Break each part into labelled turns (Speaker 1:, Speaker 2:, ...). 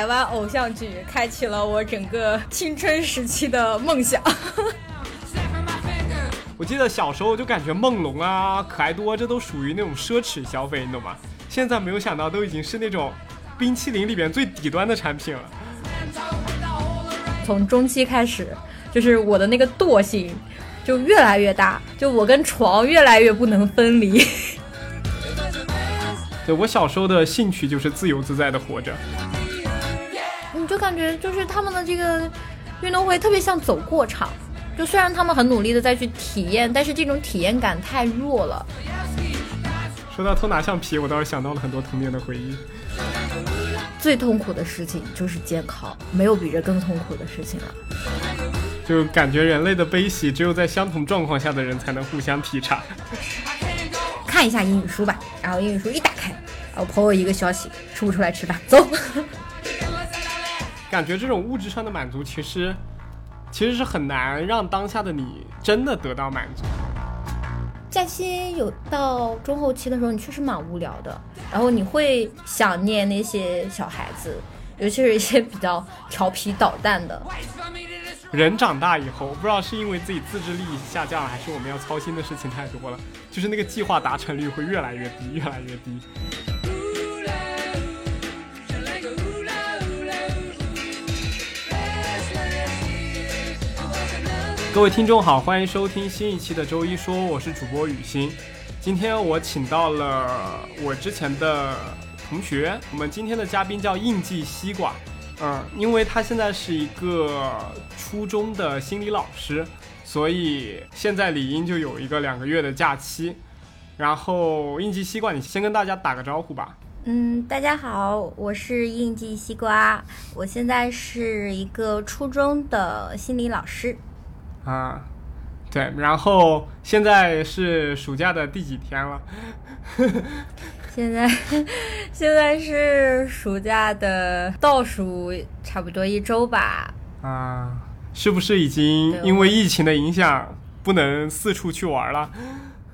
Speaker 1: 台湾偶像剧开启了我整个青春时期的梦想。
Speaker 2: 我记得小时候就感觉梦龙啊、可爱多这都属于那种奢侈消费，你懂吗？现在没有想到都已经是那种冰淇淋里边最底端的产品了。
Speaker 1: 从中期开始，就是我的那个惰性就越来越大，就我跟床越来越不能分离。
Speaker 2: 对我小时候的兴趣就是自由自在的活着。
Speaker 1: 感觉就是他们的这个运动会特别像走过场，就虽然他们很努力的在去体验，但是这种体验感太弱了。
Speaker 2: 说到偷拿橡皮，我倒是想到了很多童年的回忆。
Speaker 1: 最痛苦的事情就是监考，没有比这更痛苦的事情了。
Speaker 2: 就感觉人类的悲喜，只有在相同状况下的人才能互相体察。
Speaker 1: 看一下英语书吧，然后英语书一打开，然后朋友一个消息，出不出来吃饭？走。
Speaker 2: 感觉这种物质上的满足，其实其实是很难让当下的你真的得到满足。
Speaker 1: 假期有到中后期的时候，你确实蛮无聊的，然后你会想念那些小孩子，尤其是一些比较调皮捣蛋的。
Speaker 2: 人长大以后，不知道是因为自己自制力下降了，还是我们要操心的事情太多了，就是那个计划达成率会越来越低，越来越低。各位听众好，欢迎收听新一期的周一说，我是主播雨欣。今天我请到了我之前的同学，我们今天的嘉宾叫应季西瓜，嗯，因为他现在是一个初中的心理老师，所以现在理应就有一个两个月的假期。然后应季西瓜，你先跟大家打个招呼吧。
Speaker 1: 嗯，大家好，我是应季西瓜，我现在是一个初中的心理老师。
Speaker 2: 啊，对，然后现在是暑假的第几天了？
Speaker 1: 现在现在是暑假的倒数差不多一周吧。
Speaker 2: 啊，是不是已经因为疫情的影响不能四处去玩了？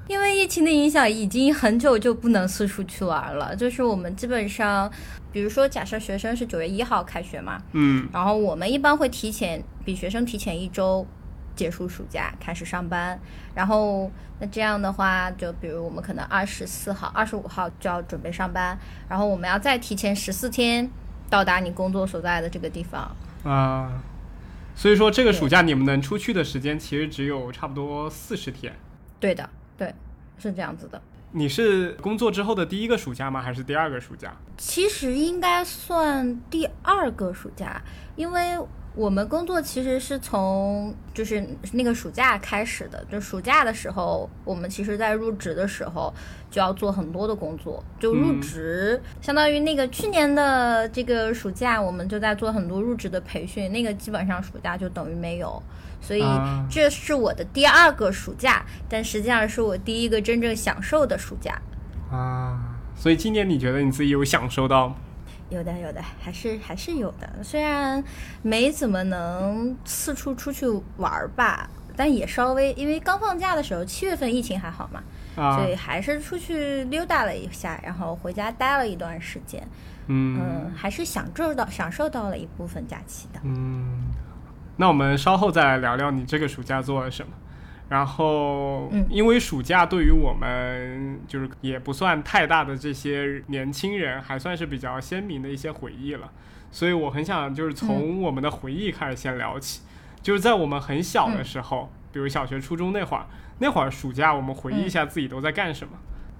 Speaker 1: 因为疫情的影响，已经很久就不能四处去玩了。就是我们基本上，比如说假设学生是九月一号开学嘛，
Speaker 2: 嗯，
Speaker 1: 然后我们一般会提前比学生提前一周。结束暑假开始上班，然后那这样的话，就比如我们可能二十四号、二十五号就要准备上班，然后我们要再提前十四天到达你工作所在的这个地方
Speaker 2: 啊。所以说这个暑假你们能出去的时间其实只有差不多四十天。
Speaker 1: 对的，对，是这样子的。
Speaker 2: 你是工作之后的第一个暑假吗？还是第二个暑假？
Speaker 1: 其实应该算第二个暑假，因为。我们工作其实是从就是那个暑假开始的，就暑假的时候，我们其实在入职的时候就要做很多的工作，就入职相当于那个去年的这个暑假，我们就在做很多入职的培训，那个基本上暑假就等于没有，所以这是我的第二个暑假，但实际上是我第一个真正享受的暑假
Speaker 2: 啊。所以今年你觉得你自己有享受到？
Speaker 1: 有的有的，还是还是有的。虽然没怎么能四处出去玩儿吧，但也稍微，因为刚放假的时候，七月份疫情还好嘛，所以还是出去溜达了一下，然后回家待了一段时间。嗯，还是享受到享受到了一部分假期的。
Speaker 2: 嗯，那我们稍后再来聊聊你这个暑假做了什么。然后，因为暑假对于我们就是也不算太大的这些年轻人，还算是比较鲜明的一些回忆了。所以我很想就是从我们的回忆开始先聊起，就是在我们很小的时候，比如小学、初中那会儿，那会儿暑假我们回忆一下自己都在干什么。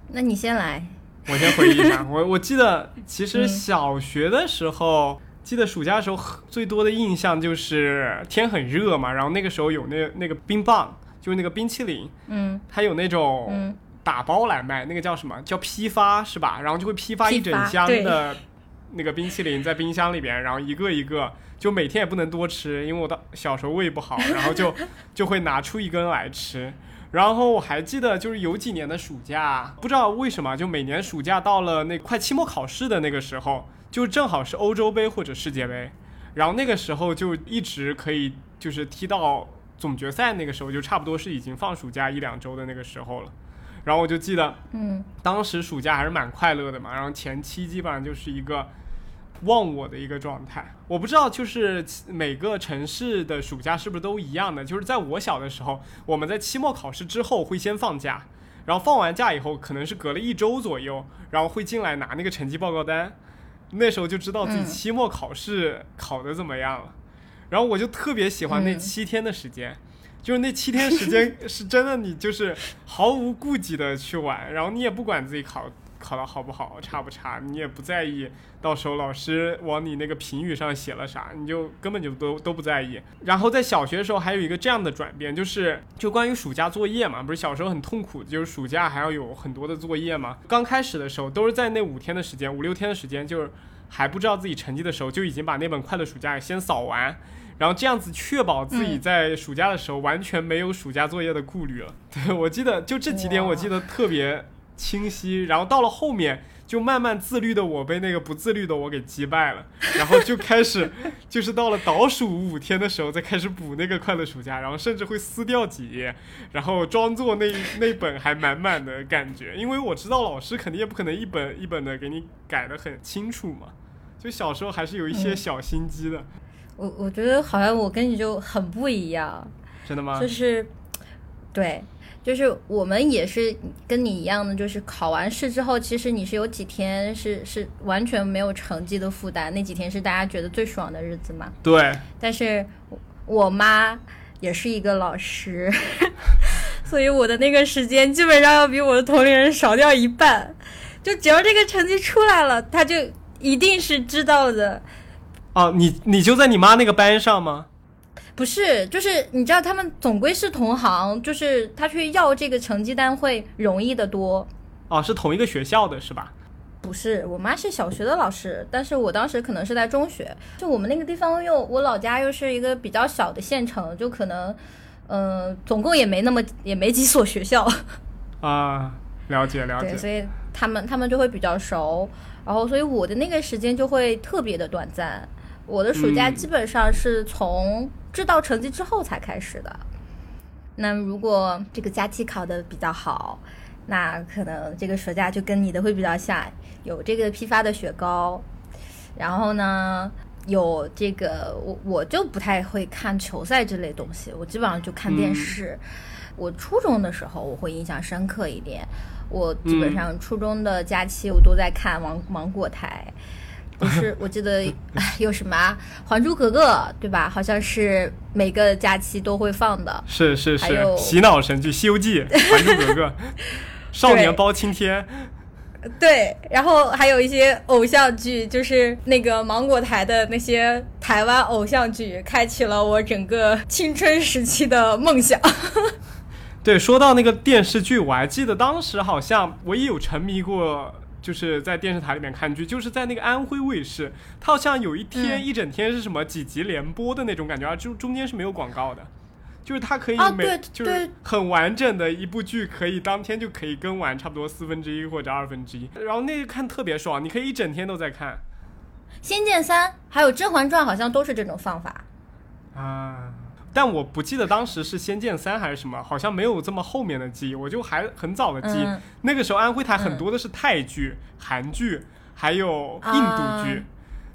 Speaker 1: 那你先来，
Speaker 2: 我先回忆一下。我 我记得其实小学的时候，记得暑假的时候最多的印象就是天很热嘛，然后那个时候有那那个冰棒。就是那个冰淇淋，
Speaker 1: 嗯，
Speaker 2: 它有那种打包来卖，那个叫什么叫批发是吧？然后就会批发一整箱的那个冰淇淋在冰箱里边，然后一个一个，就每天也不能多吃，因为我的小时候胃不好，然后就 就会拿出一根来吃。然后我还记得，就是有几年的暑假，不知道为什么，就每年暑假到了那快期末考试的那个时候，就正好是欧洲杯或者世界杯，然后那个时候就一直可以就是踢到。总决赛那个时候就差不多是已经放暑假一两周的那个时候了，然后我就记得，
Speaker 1: 嗯，
Speaker 2: 当时暑假还是蛮快乐的嘛，然后前期基本上就是一个忘我的一个状态。我不知道，就是每个城市的暑假是不是都一样的？就是在我小的时候，我们在期末考试之后会先放假，然后放完假以后，可能是隔了一周左右，然后会进来拿那个成绩报告单，那时候就知道自己期末考试考得怎么样了。然后我就特别喜欢那七天的时间。就是那七天时间 是真的，你就是毫无顾忌的去玩，然后你也不管自己考考的好不好，差不差，你也不在意到时候老师往你那个评语上写了啥，你就根本就都都不在意。然后在小学的时候还有一个这样的转变，就是就关于暑假作业嘛，不是小时候很痛苦，就是暑假还要有很多的作业嘛。刚开始的时候都是在那五天的时间，五六天的时间，就是还不知道自己成绩的时候，就已经把那本快乐暑假先扫完。然后这样子确保自己在暑假的时候完全没有暑假作业的顾虑了。对我记得就这几点我记得特别清晰。然后到了后面就慢慢自律的我被那个不自律的我给击败了。然后就开始 就是到了倒数五天的时候再开始补那个快乐暑假，然后甚至会撕掉几页，然后装作那那本还满满的感觉。因为我知道老师肯定也不可能一本一本的给你改的很清楚嘛。就小时候还是有一些小心机的。
Speaker 1: 我我觉得好像我跟你就很不一样，
Speaker 2: 真的吗？
Speaker 1: 就是，对，就是我们也是跟你一样的，就是考完试之后，其实你是有几天是是完全没有成绩的负担，那几天是大家觉得最爽的日子嘛。
Speaker 2: 对。
Speaker 1: 但是我妈也是一个老师，所以我的那个时间基本上要比我的同龄人少掉一半。就只要这个成绩出来了，他就一定是知道的。
Speaker 2: 哦，你你就在你妈那个班上吗？
Speaker 1: 不是，就是你知道他们总归是同行，就是他去要这个成绩单会容易的多。
Speaker 2: 哦，是同一个学校的是吧？
Speaker 1: 不是，我妈是小学的老师，但是我当时可能是在中学。就我们那个地方又我老家又是一个比较小的县城，就可能，嗯，总共也没那么也没几所学校。
Speaker 2: 啊，了解了解。
Speaker 1: 对，所以他们他们就会比较熟，然后所以我的那个时间就会特别的短暂。我的暑假基本上是从知道成绩之后才开始的。那如果这个假期考的比较好，那可能这个暑假就跟你的会比较像，有这个批发的雪糕，然后呢，有这个我我就不太会看球赛这类东西，我基本上就看电视。我初中的时候我会印象深刻一点，我基本上初中的假期我都在看芒芒果台。不是，我记得有什么《还珠格格》，对吧？好像是每个假期都会放的。
Speaker 2: 是是是，洗脑神剧《西游记》《还珠格格》，少年包青天。
Speaker 1: 对，然后还有一些偶像剧，就是那个芒果台的那些台湾偶像剧，开启了我整个青春时期的梦想。
Speaker 2: 对，说到那个电视剧，我还记得当时好像我也有沉迷过。就是在电视台里面看剧，就是在那个安徽卫视，它好像有一天一整天是什么几集连播的那种感觉啊，就中间是没有广告的，就是它可以每就是很完整的一部剧，可以当天就可以更完差不多四分之一或者二分之一，然后那看特别爽，你可以一整天都在看。
Speaker 1: 仙剑三还有甄嬛传好像都是这种放法
Speaker 2: 啊。但我不记得当时是《仙剑三》还是什么，好像没有这么后面的记忆，我就还很早的记忆。那个时候安徽台很多的是泰剧、韩剧，还有印度剧，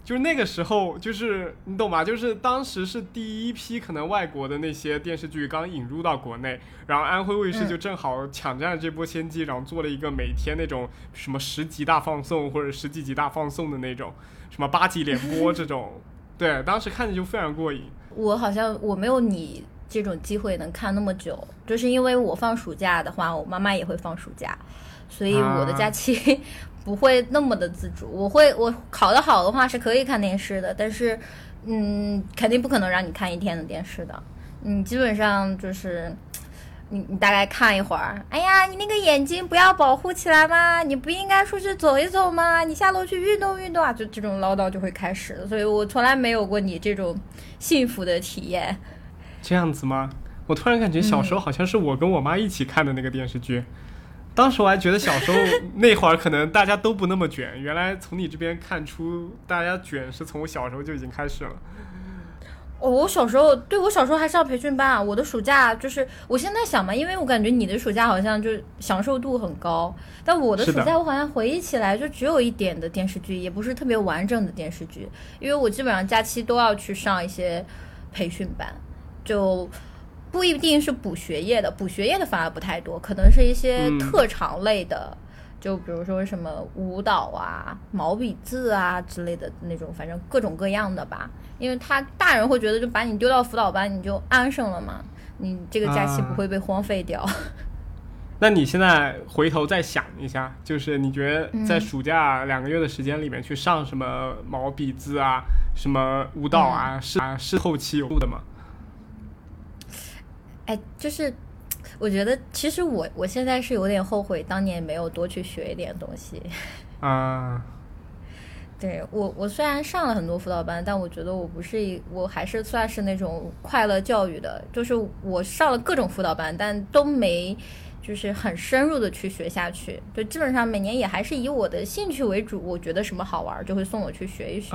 Speaker 2: 就是那个时候，就是你懂吗？就是当时是第一批可能外国的那些电视剧刚引入到国内，然后安徽卫视就正好抢占了这波先机，然后做了一个每天那种什么十集大放送或者十几集大放送的那种，什么八集连播这种，对，当时看着就非常过瘾。
Speaker 1: 我好像我没有你这种机会能看那么久，就是因为我放暑假的话，我妈妈也会放暑假，所以我的假期 不会那么的自主。我会我考得好的话是可以看电视的，但是嗯，肯定不可能让你看一天的电视的。你基本上就是。你你大概看一会儿，哎呀，你那个眼睛不要保护起来吗？你不应该出去走一走吗？你下楼去运动运动啊！就这种唠叨就会开始了，所以我从来没有过你这种幸福的体验。
Speaker 2: 这样子吗？我突然感觉小时候好像是我跟我妈一起看的那个电视剧，当时我还觉得小时候 那会儿可能大家都不那么卷，原来从你这边看出大家卷是从我小时候就已经开始了。
Speaker 1: 我小时候，对我小时候还上培训班啊。我的暑假就是，我现在想嘛，因为我感觉你的暑假好像就享受度很高，但我的暑假我好像回忆起来就只有一点的电视剧，也不是特别完整的电视剧，因为我基本上假期都要去上一些培训班，就不一定是补学业的，补学业的反而不太多，可能是一些特长类的。就比如说什么舞蹈啊、毛笔字啊之类的那种，反正各种各样的吧。因为他大人会觉得，就把你丢到辅导班，你就安生了嘛，你这个假期不会被荒废掉。
Speaker 2: 那你现在回头再想一下，就是你觉得在暑假两个月的时间里面去上什么毛笔字啊、什么舞蹈啊，是啊是后期有的吗？
Speaker 1: 哎，就是。我觉得其实我我现在是有点后悔当年没有多去学一点东西
Speaker 2: 啊。
Speaker 1: 对我我虽然上了很多辅导班，但我觉得我不是一我还是算是那种快乐教育的，就是我上了各种辅导班，但都没就是很深入的去学下去。就基本上每年也还是以我的兴趣为主，我觉得什么好玩就会送我去学一学，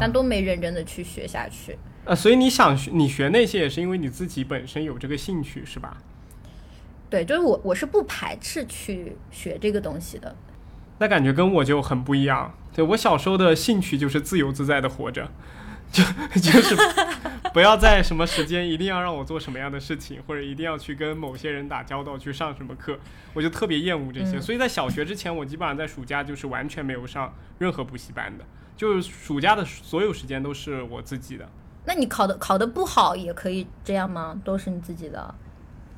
Speaker 1: 但都没认真的去学下去。
Speaker 2: 啊，所以你想学你学那些也是因为你自己本身有这个兴趣是吧？
Speaker 1: 对，就是我，我是不排斥去学这个东西的。
Speaker 2: 那感觉跟我就很不一样。对我小时候的兴趣就是自由自在的活着，就 就是不要在什么时间一定要让我做什么样的事情，或者一定要去跟某些人打交道，去上什么课，我就特别厌恶这些。所以在小学之前，我基本上在暑假就是完全没有上任何补习班的，就是暑假的所有时间都是我自己的。
Speaker 1: 那你考的考的不好也可以这样吗？都是你自己的？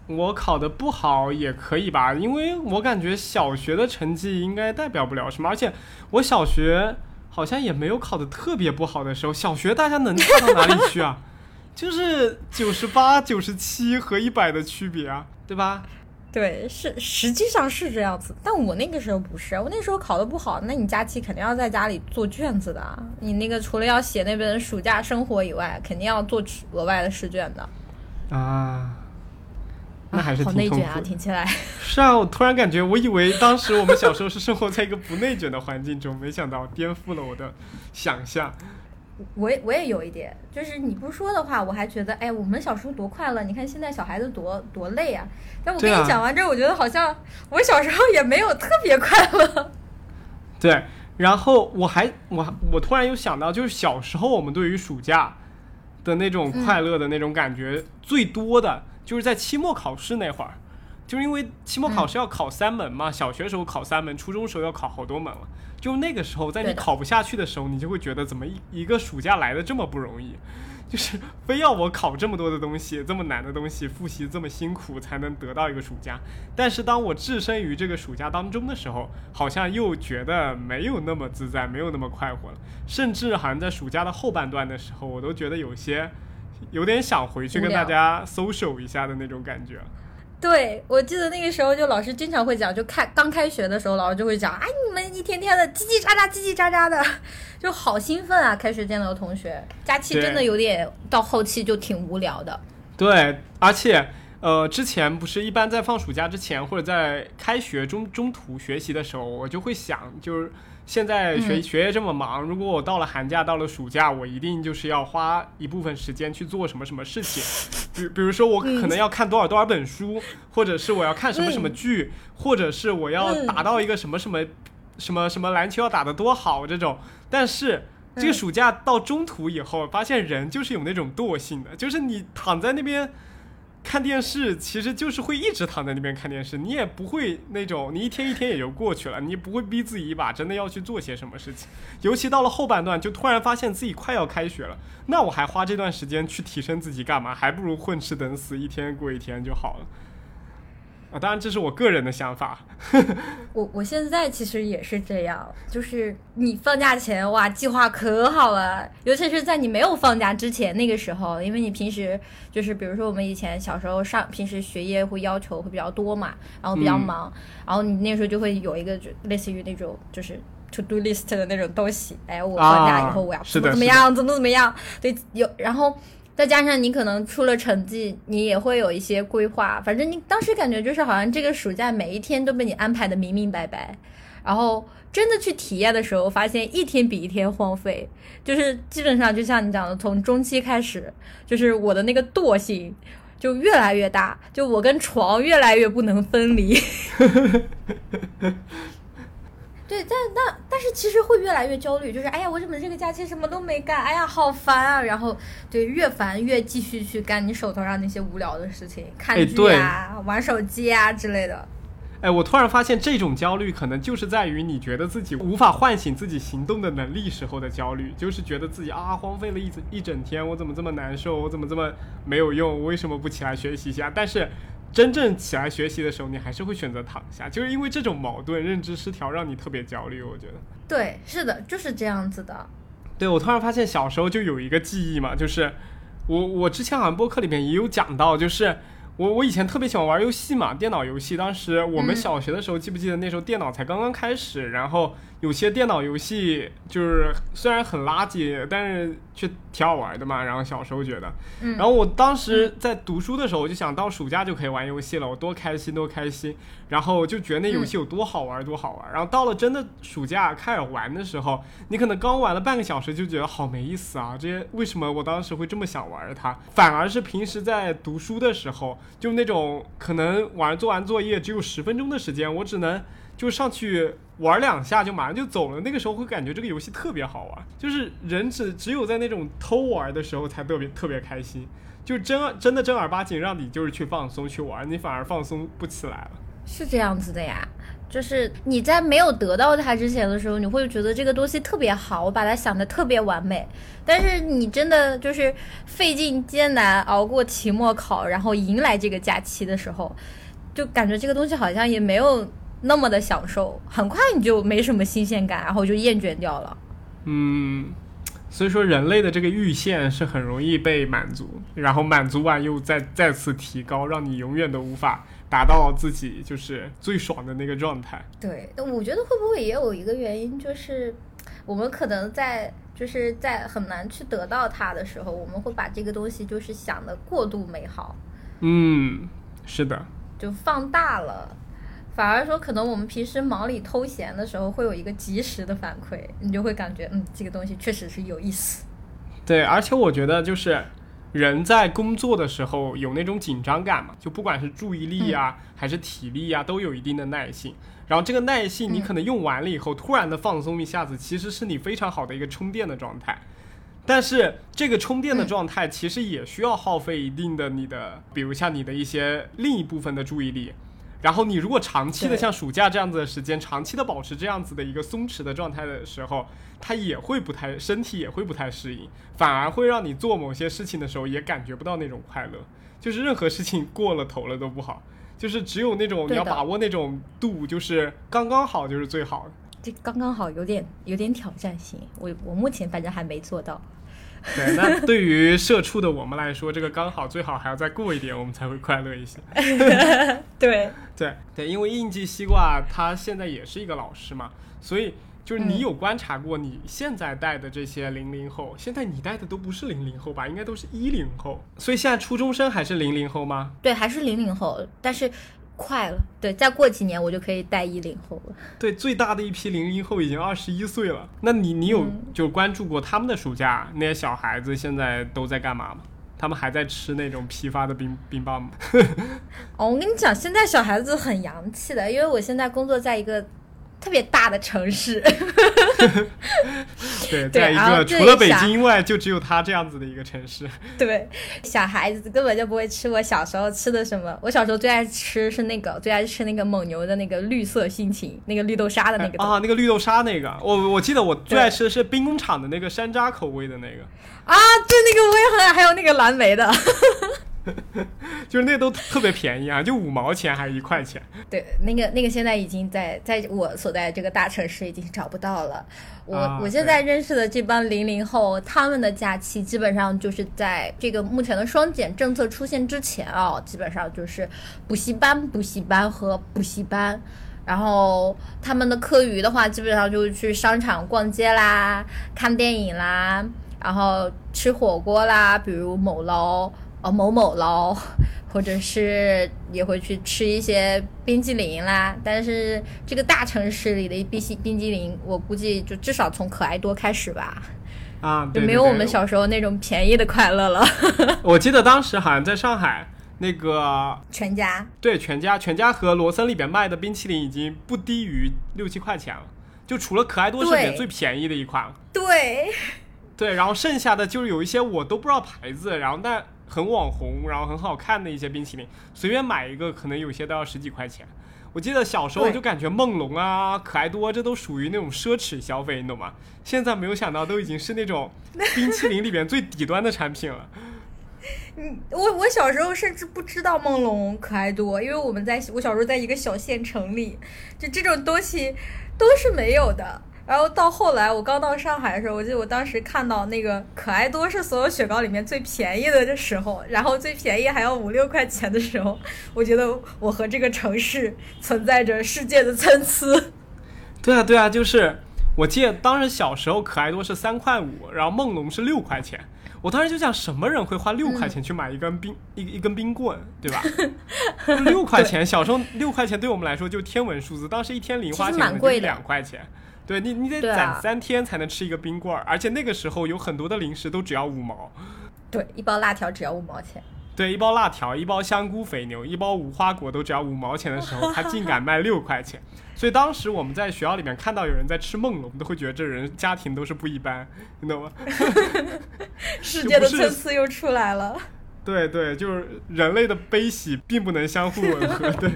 Speaker 2: 我考的不好也可以吧，因为我感觉小学的成绩应该代表不了什么，而且我小学好像也没有考的特别不好的时候。小学大家能差到哪里去啊？就是九十八、九十七和一百的区别啊，对吧？
Speaker 1: 对，是实际上是这样子。但我那个时候不是，我那时候考的不好，那你假期肯定要在家里做卷子的。你那个除了要写那本暑假生活以外，肯定要做额外的试卷的
Speaker 2: 啊。那还是
Speaker 1: 好内卷啊！听起来
Speaker 2: 是啊，我突然感觉，我以为当时我们小时候是生活在一个不内卷的环境中，没想到颠覆了我的想象。
Speaker 1: 我也我也有一点，就是你不说的话，我还觉得，哎，我们小时候多快乐！你看现在小孩子多多累啊！但我跟你讲完之后，我觉得好像我小时候也没有特别快乐。
Speaker 2: 对，然后我还我我突然又想到，就是小时候我们对于暑假的那种快乐的那种感觉最多的。就是在期末考试那会儿，就是因为期末考试要考三门嘛，小学时候考三门，初中时候要考好多门了。就那个时候，在你考不下去的时候，你就会觉得怎么一一个暑假来的这么不容易，就是非要我考这么多的东西，这么难的东西，复习这么辛苦才能得到一个暑假。但是当我置身于这个暑假当中的时候，好像又觉得没有那么自在，没有那么快活了。甚至好像在暑假的后半段的时候，我都觉得有些。有点想回去跟大家 social 一下的那种感觉。
Speaker 1: 对，我记得那个时候就老师经常会讲，就开刚开学的时候，老师就会讲，哎，你们一天天的叽叽喳喳，叽叽喳喳的，就好兴奋啊！开学见到同学，假期真的有点到后期就挺无聊的。
Speaker 2: 对，而且呃，之前不是一般在放暑假之前或者在开学中中途学习的时候，我就会想，就是。现在学学业这么忙，如果我到了寒假，到了暑假，我一定就是要花一部分时间去做什么什么事情，比比如说我可能要看多少多少本书，或者是我要看什么什么剧，或者是我要达到一个什么什么什么什么篮球要打得多好这种。但是这个暑假到中途以后，发现人就是有那种惰性的，就是你躺在那边。看电视其实就是会一直躺在那边看电视，你也不会那种，你一天一天也就过去了，你不会逼自己一把，真的要去做些什么事情。尤其到了后半段，就突然发现自己快要开学了，那我还花这段时间去提升自己干嘛？还不如混吃等死，一天过一天就好了。啊，当然这是我个人的想法。
Speaker 1: 我我现在其实也是这样，就是你放假前哇，计划可好了，尤其是在你没有放假之前那个时候，因为你平时就是比如说我们以前小时候上，平时学业会要求会比较多嘛，然后比较忙，然后你那时候就会有一个就类似于那种就是 to do list 的那种东西，哎，我放假以后我要怎么怎么样，怎么怎么样，对，有然后。再加上你可能出了成绩，你也会有一些规划。反正你当时感觉就是好像这个暑假每一天都被你安排的明明白白，然后真的去体验的时候，发现一天比一天荒废，就是基本上就像你讲的，从中期开始，就是我的那个惰性就越来越大，就我跟床越来越不能分离。对，但但但是其实会越来越焦虑，就是哎呀，我怎么这个假期什么都没干？哎呀，好烦啊！然后对，越烦越继续去干你手头上那些无聊的事情，看剧啊、玩手机啊之类的。
Speaker 2: 哎，我突然发现这种焦虑可能就是在于你觉得自己无法唤醒自己行动的能力时候的焦虑，就是觉得自己啊荒废了一整一整天，我怎么这么难受？我怎么这么没有用？我为什么不起来学习一下？但是。真正起来学习的时候，你还是会选择躺下，就是因为这种矛盾、认知失调让你特别焦虑。我觉得，
Speaker 1: 对，是的，就是这样子的。
Speaker 2: 对，我突然发现小时候就有一个记忆嘛，就是我我之前好像播客里面也有讲到，就是。我我以前特别喜欢玩游戏嘛，电脑游戏。当时我们小学的时候，记不记得那时候电脑才刚刚开始，然后有些电脑游戏就是虽然很垃圾，但是却挺好玩的嘛。然后小时候觉得，然后我当时在读书的时候，我就想到暑假就可以玩游戏了，我多开心多开心。然后就觉得那游戏有多好玩多好玩。然后到了真的暑假开始玩的时候，你可能刚玩了半个小时就觉得好没意思啊！这些为什么我当时会这么想玩它？反而是平时在读书的时候。就那种可能晚上做完作业只有十分钟的时间，我只能就上去玩两下就马上就走了。那个时候会感觉这个游戏特别好玩，就是人只只有在那种偷玩的时候才特别特别开心，就真真的正儿八经让你就是去放松去玩，你反而放松不起来了。
Speaker 1: 是这样子的呀。就是你在没有得到它之前的时候，你会觉得这个东西特别好，我把它想的特别完美。但是你真的就是费尽艰难熬过期末考，然后迎来这个假期的时候，就感觉这个东西好像也没有那么的享受，很快你就没什么新鲜感，然后就厌倦掉了。
Speaker 2: 嗯，所以说人类的这个阈限是很容易被满足，然后满足完又再再次提高，让你永远都无法。达到自己就是最爽的那个状态。
Speaker 1: 对，我觉得会不会也有一个原因，就是我们可能在就是在很难去得到它的时候，我们会把这个东西就是想的过度美好。
Speaker 2: 嗯，是的。
Speaker 1: 就放大了，反而说可能我们平时忙里偷闲的时候，会有一个及时的反馈，你就会感觉嗯，这个东西确实是有意思。
Speaker 2: 对，而且我觉得就是。人在工作的时候有那种紧张感嘛？就不管是注意力呀，还是体力呀，都有一定的耐性。然后这个耐性，你可能用完了以后，突然的放松一下子，其实是你非常好的一个充电的状态。但是这个充电的状态，其实也需要耗费一定的你的，比如像你的一些另一部分的注意力。然后你如果长期的像暑假这样子的时间，长期的保持这样子的一个松弛的状态的时候，它也会不太，身体也会不太适应，反而会让你做某些事情的时候也感觉不到那种快乐。就是任何事情过了头了都不好，就是只有那种你要把握那种度，就是刚刚好就是最好。
Speaker 1: 这刚刚好有点有点挑战性，我我目前反正还没做到。
Speaker 2: 对，那对于社畜的我们来说，这个刚好最好还要再过一点，我们才会快乐一些。
Speaker 1: 对
Speaker 2: 对对，因为应季西瓜他现在也是一个老师嘛，所以就是你有观察过你现在带的这些零零后，现在你带的都不是零零后吧？应该都是一零后，所以现在初中生还是零零后吗？
Speaker 1: 对，还是零零后，但是。快了，对，再过几年我就可以带一零后了。
Speaker 2: 对，最大的一批零零后已经二十一岁了。那你，你有就关注过他们的暑假？那些小孩子现在都在干嘛吗？他们还在吃那种批发的冰冰棒吗？
Speaker 1: 哦，我跟你讲，现在小孩子很洋气的，因为我现在工作在一个。特别大的城市，
Speaker 2: 对，在一个除了北京外，就只有他这样子的一个城市。
Speaker 1: 对，小孩子根本就不会吃我小时候吃的什么。我小时候最爱吃是那个，最爱吃那个蒙牛的那个绿色心情，那个绿豆沙的那个
Speaker 2: 啊，那个绿豆沙那个。我我记得我最爱吃的是冰工厂的那个山楂口味的那个。
Speaker 1: 啊，对，那个我也很爱，还有那个蓝莓的。
Speaker 2: 就是那都特别便宜啊，就五毛钱还是一块钱？
Speaker 1: 对，那个那个现在已经在在我所在这个大城市已经找不到了。我我现在认识的这帮零零后，他们的假期基本上就是在这个目前的双减政策出现之前啊，基本上就是补习班、补习班和补习班。然后他们的课余的话，基本上就是去商场逛街啦、看电影啦，然后吃火锅啦，比如某捞。哦，某某捞，或者是也会去吃一些冰激凌啦。但是这个大城市里的冰淇冰激凌，我估计就至少从可爱多开始吧。
Speaker 2: 啊，
Speaker 1: 就没有我们小时候那种便宜的快乐了。
Speaker 2: 我记得当时好像在上海，那个
Speaker 1: 全家，
Speaker 2: 对全家，全家和罗森里边卖的冰淇淋已经不低于六七块钱了，就除了可爱多是里面最便宜的一款。
Speaker 1: 对，
Speaker 2: 对，然后剩下的就是有一些我都不知道牌子，然后但很网红，然后很好看的一些冰淇淋，随便买一个可能有些都要十几块钱。我记得小时候就感觉梦龙啊、可爱多这都属于那种奢侈消费，你懂吗？现在没有想到都已经是那种冰淇淋里边最底端的产品了。
Speaker 1: 嗯，我我小时候甚至不知道梦龙、可爱多，因为我们在我小时候在一个小县城里，就这种东西都是没有的。然后到后来，我刚到上海的时候，我记得我当时看到那个可爱多是所有雪糕里面最便宜的的时候，然后最便宜还要五六块钱的时候，我觉得我和这个城市存在着世界的参差。
Speaker 2: 对啊，对啊，就是我记得当时小时候可爱多是三块五，然后梦龙是六块钱。我当时就想，什么人会花六块钱去买一根冰一一根冰棍，对吧？六块钱，小时候六块钱对我们来说就天文数字，当时一天零花钱就两块钱。对你，你得攒三天才能吃一个冰棍儿，而且那个时候有很多的零食都只要五毛。
Speaker 1: 对，一包辣条只要五毛钱。
Speaker 2: 对，一包辣条，一包香菇肥牛，一包无花果都只要五毛钱的时候，他竟敢卖六块钱。所以当时我们在学校里面看到有人在吃梦龙，都会觉得这人家庭都是不一般，你懂吗？
Speaker 1: 世界的参差又出来了。
Speaker 2: 对对，就是人类的悲喜并不能相互吻合。对。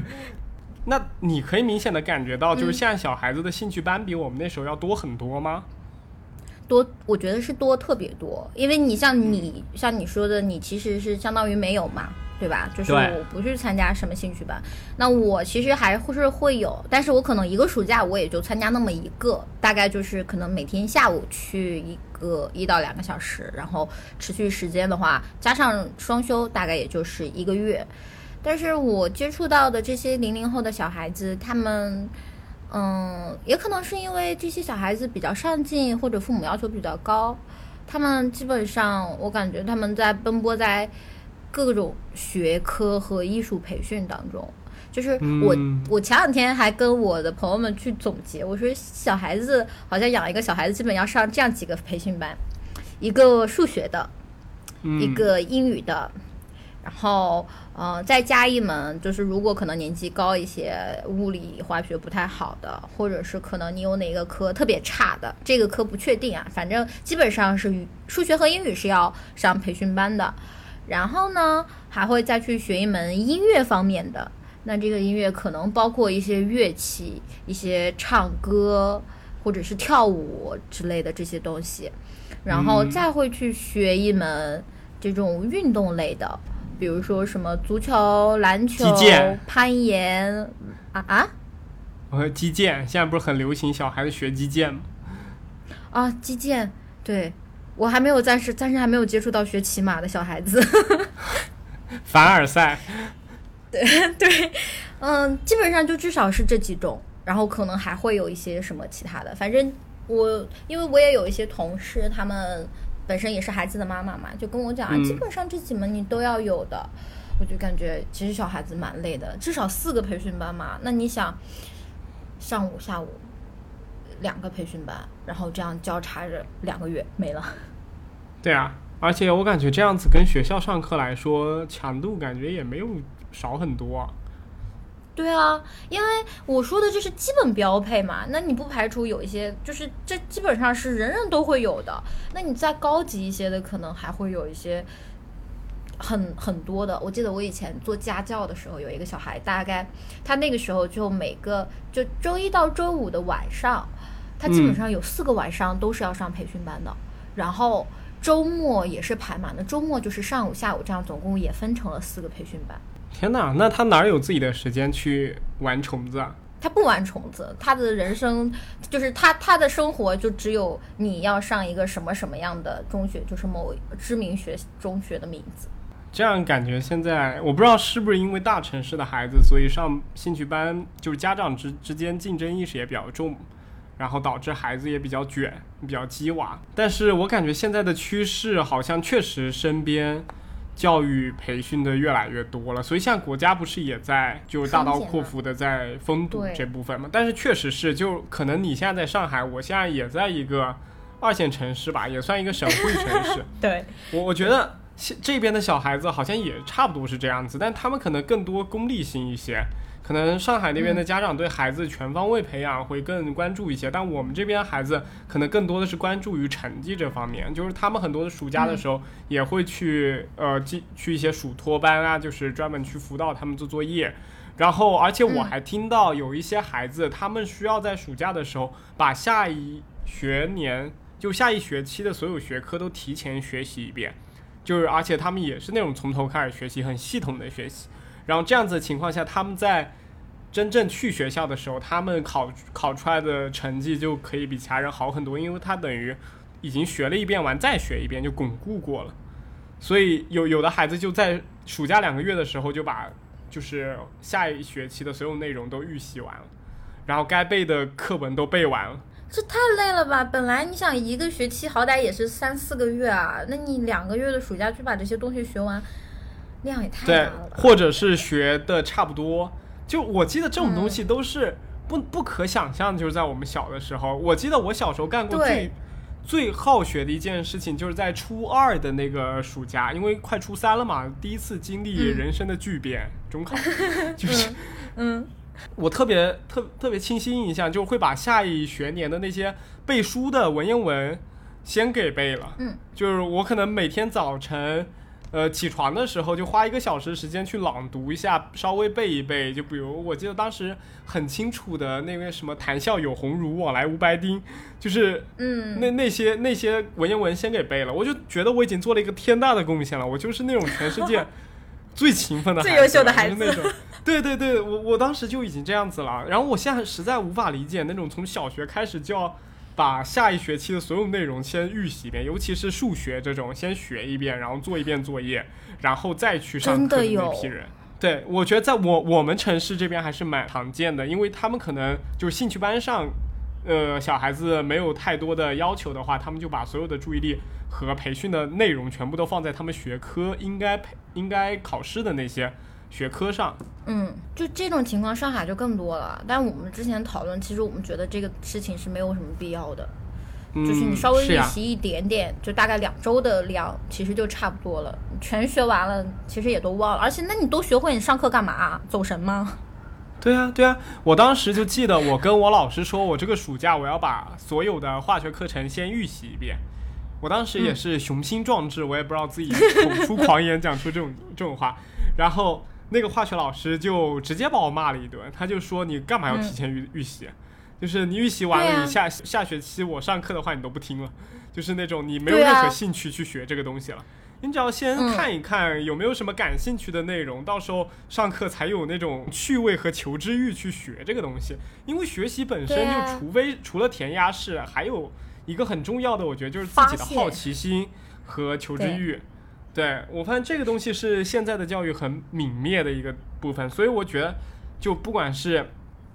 Speaker 2: 那你可以明显的感觉到，就是现在小孩子的兴趣班比我们那时候要多很多吗？
Speaker 1: 多，我觉得是多特别多。因为你像你像你说的，你其实是相当于没有嘛，对吧？就是我不去参加什么兴趣班。那我其实还是会有，但是我可能一个暑假我也就参加那么一个，大概就是可能每天下午去一个一到两个小时，然后持续时间的话，加上双休，大概也就是一个月。但是我接触到的这些零零后的小孩子，他们，嗯，也可能是因为这些小孩子比较上进，或者父母要求比较高，他们基本上我感觉他们在奔波在各种学科和艺术培训当中。就是我，我前两天还跟我的朋友们去总结，我说小孩子好像养一个小孩子，基本要上这样几个培训班，一个数学的，一个英语的。然后，呃，再加一门，就是如果可能年纪高一些，物理、化学不太好的，或者是可能你有哪个科特别差的，这个科不确定啊，反正基本上是数学和英语是要上培训班的。然后呢，还会再去学一门音乐方面的，那这个音乐可能包括一些乐器、一些唱歌或者是跳舞之类的这些东西，然后再会去学一门这种运动类的。比如说什么足球、篮球、攀岩啊啊！
Speaker 2: 我说击剑，现在不是很流行小孩子学击剑吗？
Speaker 1: 啊，击剑，对我还没有暂时暂时还没有接触到学骑马的小孩子。
Speaker 2: 凡尔赛。
Speaker 1: 对对，嗯，基本上就至少是这几种，然后可能还会有一些什么其他的。反正我因为我也有一些同事，他们。本身也是孩子的妈妈嘛，就跟我讲啊，基本上这几门你都要有的。我就感觉其实小孩子蛮累的，至少四个培训班嘛。那你想，上午下午两个培训班，然后这样交叉着两个月没了。
Speaker 2: 对啊，而且我感觉这样子跟学校上课来说，强度感觉也没有少很多。
Speaker 1: 对啊，因为我说的这是基本标配嘛，那你不排除有一些，就是这基本上是人人都会有的。那你再高级一些的，可能还会有一些很很多的。我记得我以前做家教的时候，有一个小孩，大概他那个时候就每个就周一到周五的晚上，他基本上有四个晚上都是要上培训班的，然后周末也是排满的，周末就是上午下午这样，总共也分成了四个培训班。
Speaker 2: 天哪，那他哪有自己的时间去玩虫子啊？
Speaker 1: 他不玩虫子，他的人生就是他他的生活就只有你要上一个什么什么样的中学，就是某知名学中学的名字。
Speaker 2: 这样感觉现在我不知道是不是因为大城市的孩子，所以上兴趣班就是家长之之间竞争意识也比较重，然后导致孩子也比较卷，比较鸡娃。但是我感觉现在的趋势好像确实身边。教育培训的越来越多了，所以现在国家不是也在就大刀阔斧的在封堵这部分嘛？但是确实是，就可能你现在在上海，我现在也在一个二线城市吧，也算一个省会城市。
Speaker 1: 对，
Speaker 2: 我我觉得这边的小孩子好像也差不多是这样子，但他们可能更多功利性一些。可能上海那边的家长对孩子全方位培养会更关注一些，但我们这边孩子可能更多的是关注于成绩这方面，就是他们很多的暑假的时候也会去呃去去一些暑托班啊，就是专门去辅导他们做作业。然后，而且我还听到有一些孩子，他们需要在暑假的时候把下一学年就下一学期的所有学科都提前学习一遍，就是而且他们也是那种从头开始学习，很系统的学习。然后这样子的情况下，他们在真正去学校的时候，他们考考出来的成绩就可以比其他人好很多，因为他等于已经学了一遍完，再学一遍就巩固过了。所以有有的孩子就在暑假两个月的时候就把就是下一学期的所有内容都预习完了，然后该背的课文都背完了。
Speaker 1: 这太累了吧！本来你想一个学期好歹也是三四个月啊，那你两个月的暑假去把这些东西学完。量也太大了，
Speaker 2: 或者是学的差不多。就我记得这种东西都是不不可想象，就是在我们小的时候。我记得我小时候干过最最好学的一件事情，就是在初二的那个暑假，因为快初三了嘛，第一次经历人生的巨变，中考，就是
Speaker 1: 嗯，
Speaker 2: 我特别特特别清晰印象，就会把下一学年的那些背书的文言文先给背了。
Speaker 1: 嗯，
Speaker 2: 就是我可能每天早晨。呃，起床的时候就花一个小时时间去朗读一下，稍微背一背。就比如，我记得当时很清楚的那个什么“谈笑有鸿儒，往来无白丁”，就是
Speaker 1: 嗯，
Speaker 2: 那那些那些文言文先给背了。我就觉得我已经做了一个天大的贡献了，我就是那种全世界 最勤奋的、
Speaker 1: 最优秀的孩
Speaker 2: 子那种。对对对，我我当时就已经这样子了。然后我现在实在无法理解那种从小学开始就要。把下一学期的所有内容先预习一遍，尤其是数学这种，先学一遍，然后做一遍作业，然后再去上课的那批人。对，我觉得在我我们城市这边还是蛮常见的，因为他们可能就是兴趣班上，呃，小孩子没有太多的要求的话，他们就把所有的注意力和培训的内容全部都放在他们学科应该培应该考试的那些。学科上，
Speaker 1: 嗯，就这种情况，上海就更多了。但我们之前讨论，其实我们觉得这个事情是没有什么必要的，就是你稍微预习一点点，就大概两周的量，其实就差不多了。全学完了，其实也都忘了。而且，那你都学会，你上课干嘛？走神吗？
Speaker 2: 对啊，对啊。我当时就记得，我跟我老师说，我这个暑假我要把所有的化学课程先预习一遍。我当时也是雄心壮志，我也不知道自己口出狂言，讲出这种这种话，然后。那个化学老师就直接把我骂了一顿，他就说你干嘛要提前预预习？就是你预习完了，你下下学期我上课的话你都不听了，就是那种你没有任何兴趣去学这个东西了。你只要先看一看有没有什么感兴趣的内容，到时候上课才有那种趣味和求知欲去学这个东西。因为学习本身就除非除了填鸭式，还有一个很重要的，我觉得就是自己的好奇心和求知欲。对我发现这个东西是现在的教育很泯灭的一个部分，所以我觉得，就不管是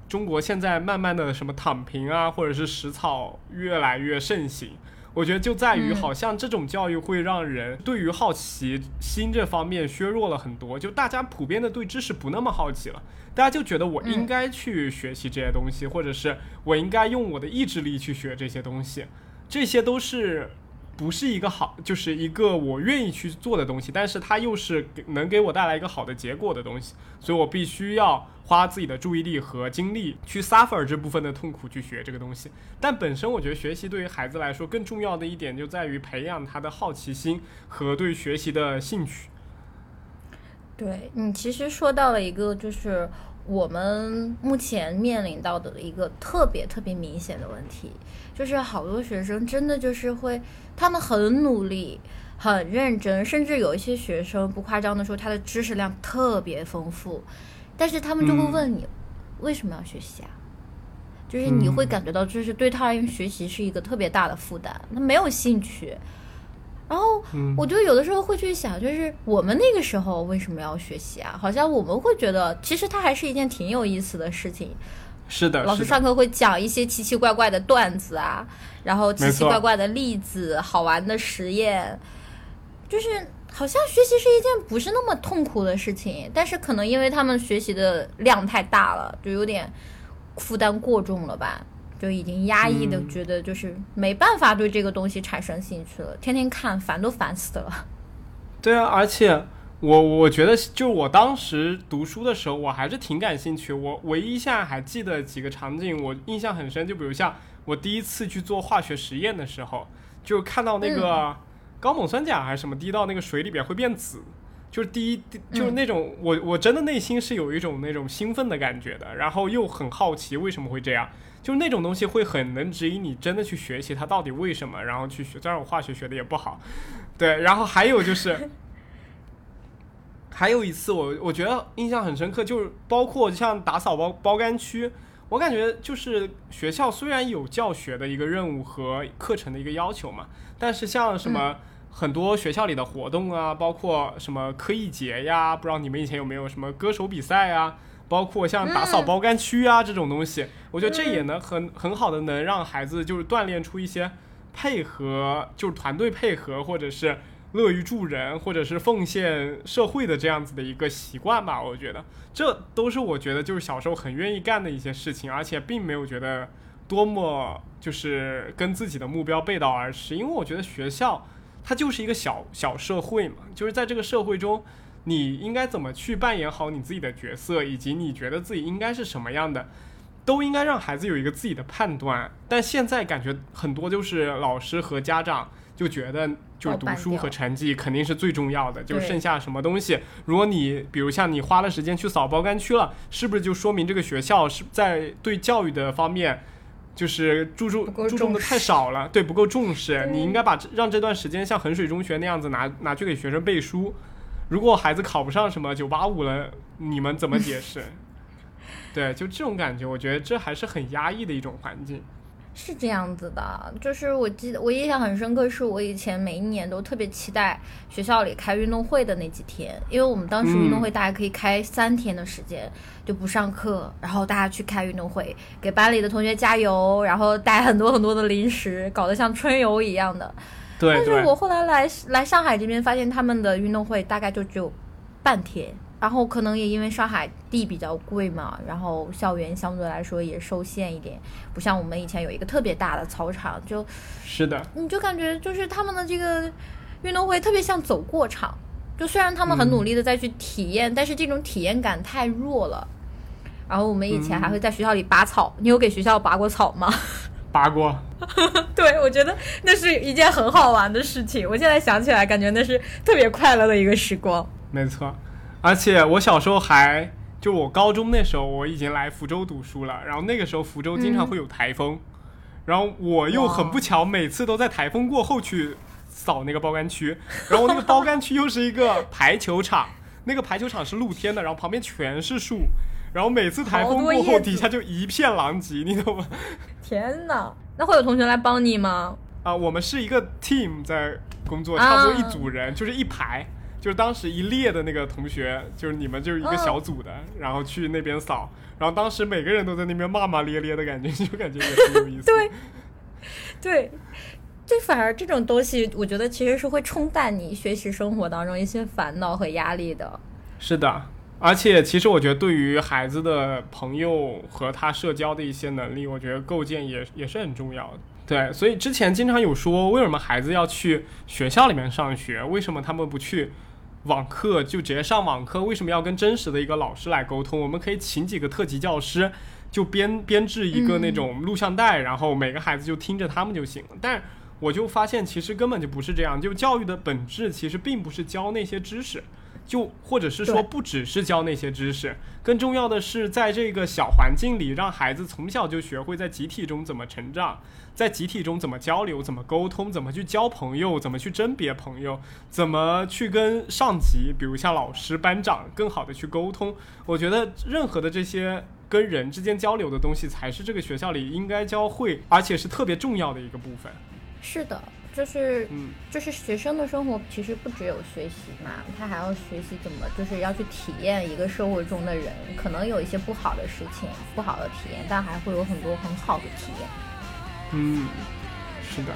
Speaker 2: 中国现在慢慢的什么躺平啊，或者是食草越来越盛行，我觉得就在于好像这种教育会让人对于好奇心这方面削弱了很多，就大家普遍的对知识不那么好奇了，大家就觉得我应该去学习这些东西，或者是我应该用我的意志力去学这些东西，这些都是。不是一个好，就是一个我愿意去做的东西，但是它又是给能给我带来一个好的结果的东西，所以我必须要花自己的注意力和精力去 suffer 这部分的痛苦去学这个东西。但本身我觉得学习对于孩子来说更重要的一点就在于培养他的好奇心和对学习的兴趣。
Speaker 1: 对你其实说到了一个就是我们目前面临到的一个特别特别明显的问题。就是好多学生真的就是会，他们很努力、很认真，甚至有一些学生不夸张的说，他的知识量特别丰富，但是他们就会问你，为什么要学习啊？就是你会感觉到，就是对他而言，学习是一个特别大的负担，他没有兴趣。然后我就有的时候会去想，就是我们那个时候为什么要学习啊？好像我们会觉得，其实它还是一件挺有意思的事情。
Speaker 2: 是的，
Speaker 1: 老师上课会讲一些奇奇怪怪的段子啊，然后奇奇怪怪的例子、好玩的实验，就是好像学习是一件不是那么痛苦的事情，但是可能因为他们学习的量太大了，就有点负担过重了吧，就已经压抑的觉得就是没办法对这个东西产生兴趣了，天天看烦都烦死了。
Speaker 2: 对啊，而且我我觉得就我当时读书的时候，我还是挺感兴趣。我唯一现在还记得几个场景，我印象很深，就比如像我第一次去做化学实验的时候，就看到那个。高锰酸钾还是什么滴到那个水里边会变紫，就是第一，就是那种我我真的内心是有一种那种兴奋的感觉的，然后又很好奇为什么会这样，就是那种东西会很能指引你真的去学习它到底为什么，然后去学。虽然我化学学的也不好，对，然后还有就是，还有一次我我觉得印象很深刻，就是包括像打扫包包干区，我感觉就是学校虽然有教学的一个任务和课程的一个要求嘛，但是像什么。很多学校里的活动啊，包括什么科艺节呀，不知道你们以前有没有什么歌手比赛啊，包括像打扫包干区啊这种东西，我觉得这也能很很好的能让孩子就是锻炼出一些配合，就是团队配合，或者是乐于助人，或者是奉献社会的这样子的一个习惯吧。我觉得这都是我觉得就是小时候很愿意干的一些事情，而且并没有觉得多么就是跟自己的目标背道而驰，因为我觉得学校。它就是一个小小社会嘛，就是在这个社会中，你应该怎么去扮演好你自己的角色，以及你觉得自己应该是什么样的，都应该让孩子有一个自己的判断。但现在感觉很多就是老师和家长就觉得，就是读书和成绩肯定是最重要的，就剩下什么东西，如果你比如像你花了时间去扫包干区了，是不是就说明这个学校是在对教育的方面？就是注重注重的太少了，对不够重视。你应该把让这段时间像衡水中学那样子拿拿去给学生背书。如果孩子考不上什么九八五了，你们怎么解释？对，就这种感觉，我觉得这还是很压抑的一种环境。
Speaker 1: 是这样子的，就是我记得我印象很深刻，是我以前每一年都特别期待学校里开运动会的那几天，因为我们当时运动会大概可以开三天的时间，就不上课，然后大家去开运动会，给班里的同学加油，然后带很多很多的零食，搞得像春游一样的。
Speaker 2: 对。
Speaker 1: 但是我后来来来上海这边，发现他们的运动会大概就只有半天。然后可能也因为上海地比较贵嘛，然后校园相对来说也受限一点，不像我们以前有一个特别大的操场，就
Speaker 2: 是的，
Speaker 1: 你就感觉就是他们的这个运动会特别像走过场，就虽然他们很努力的再去体验，但是这种体验感太弱了。然后我们以前还会在学校里拔草，你有给学校拔过草吗？
Speaker 2: 拔过。
Speaker 1: 对，我觉得那是一件很好玩的事情，我现在想起来感觉那是特别快乐的一个时光。
Speaker 2: 没错。而且我小时候还就我高中那时候我已经来福州读书了，然后那个时候福州经常会有台风，然后我又很不巧每次都在台风过后去扫那个包干区，然后那个包干区又是一个排球场，那个排球场是露天的，然后旁边全是树，然后每次台风过后底下就一片狼藉，你懂吗？
Speaker 1: 天哪，那会有同学来帮你吗？
Speaker 2: 啊，我们是一个 team 在工作，差不多一组人，就是一排。就是当时一列的那个同学，就是你们就是一个小组的，然后去那边扫，然后当时每个人都在那边骂骂咧咧的感觉，就感觉也很有意思。
Speaker 1: 对，对，这反而这种东西，我觉得其实是会冲淡你学习生活当中一些烦恼和压力的。
Speaker 2: 是的，而且其实我觉得对于孩子的朋友和他社交的一些能力，我觉得构建也也是很重要的。对，所以之前经常有说，为什么孩子要去学校里面上学？为什么他们不去？网课就直接上网课，为什么要跟真实的一个老师来沟通？我们可以请几个特级教师，就编编制一个那种录像带，然后每个孩子就听着他们就行了。但我就发现，其实根本就不是这样。就教育的本质其实并不是教那些知识，就或者是说不只是教那些知识，更重要的是在这个小环境里，让孩子从小就学会在集体中怎么成长。在集体中怎么交流、怎么沟通、怎么去交朋友、怎么去甄别朋友、怎么去跟上级，比如像老师、班长，更好的去沟通。我觉得任何的这些跟人之间交流的东西，才是这个学校里应该教会，而且是特别重要的一个部分。
Speaker 1: 是的，就是，嗯，就是学生的生活其实不只有学习嘛，他还要学习怎么，就是要去体验一个社会中的人，可能有一些不好的事情、不好的体验，但还会有很多很好的体验。
Speaker 2: 嗯，是的。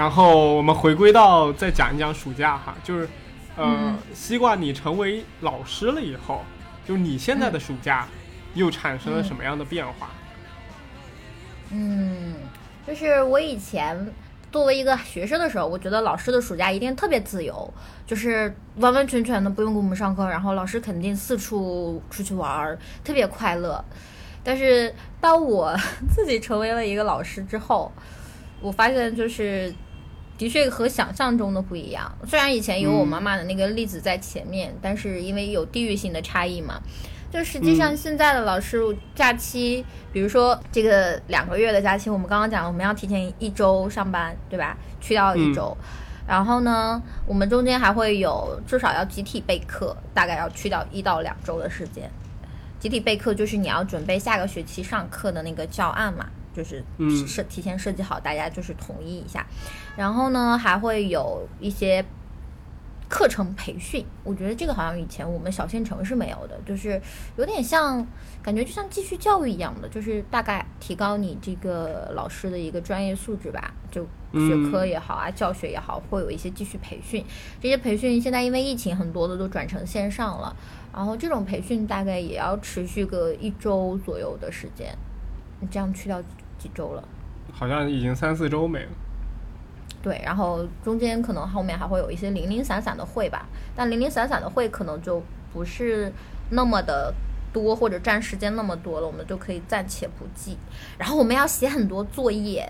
Speaker 2: 然后我们回归到再讲一讲暑假哈，就是呃，西瓜，你成为老师了以后，就你现在的暑假又产生了什么样的变化？
Speaker 1: 嗯，就是我以前。作为一个学生的时候，我觉得老师的暑假一定特别自由，就是完完全全的不用给我们上课，然后老师肯定四处出去玩儿，特别快乐。但是当我 自己成为了一个老师之后，我发现就是的确和想象中的不一样。虽然以前有我妈妈的那个例子在前面，但是因为有地域性的差异嘛。就实际上，现在的老师假期，比如说这个两个月的假期，我们刚刚讲我们要提前一周上班，对吧？去掉一周，然后呢，我们中间还会有至少要集体备课，大概要去掉一到两周的时间。集体备课就是你要准备下个学期上课的那个教案嘛，就是设提前设计好，大家就是统一一下。然后呢，还会有一些。课程培训，我觉得这个好像以前我们小县城是没有的，就是有点像，感觉就像继续教育一样的，就是大概提高你这个老师的一个专业素质吧，就学科也好啊，教学也好，会有一些继续培训。这些培训现在因为疫情，很多的都转成线上了，然后这种培训大概也要持续个一周左右的时间。你这样去掉几周了？
Speaker 2: 好像已经三四周没了。
Speaker 1: 对，然后中间可能后面还会有一些零零散散的会吧，但零零散散的会可能就不是那么的多，或者占时间那么多了，我们就可以暂且不计。然后我们要写很多作业，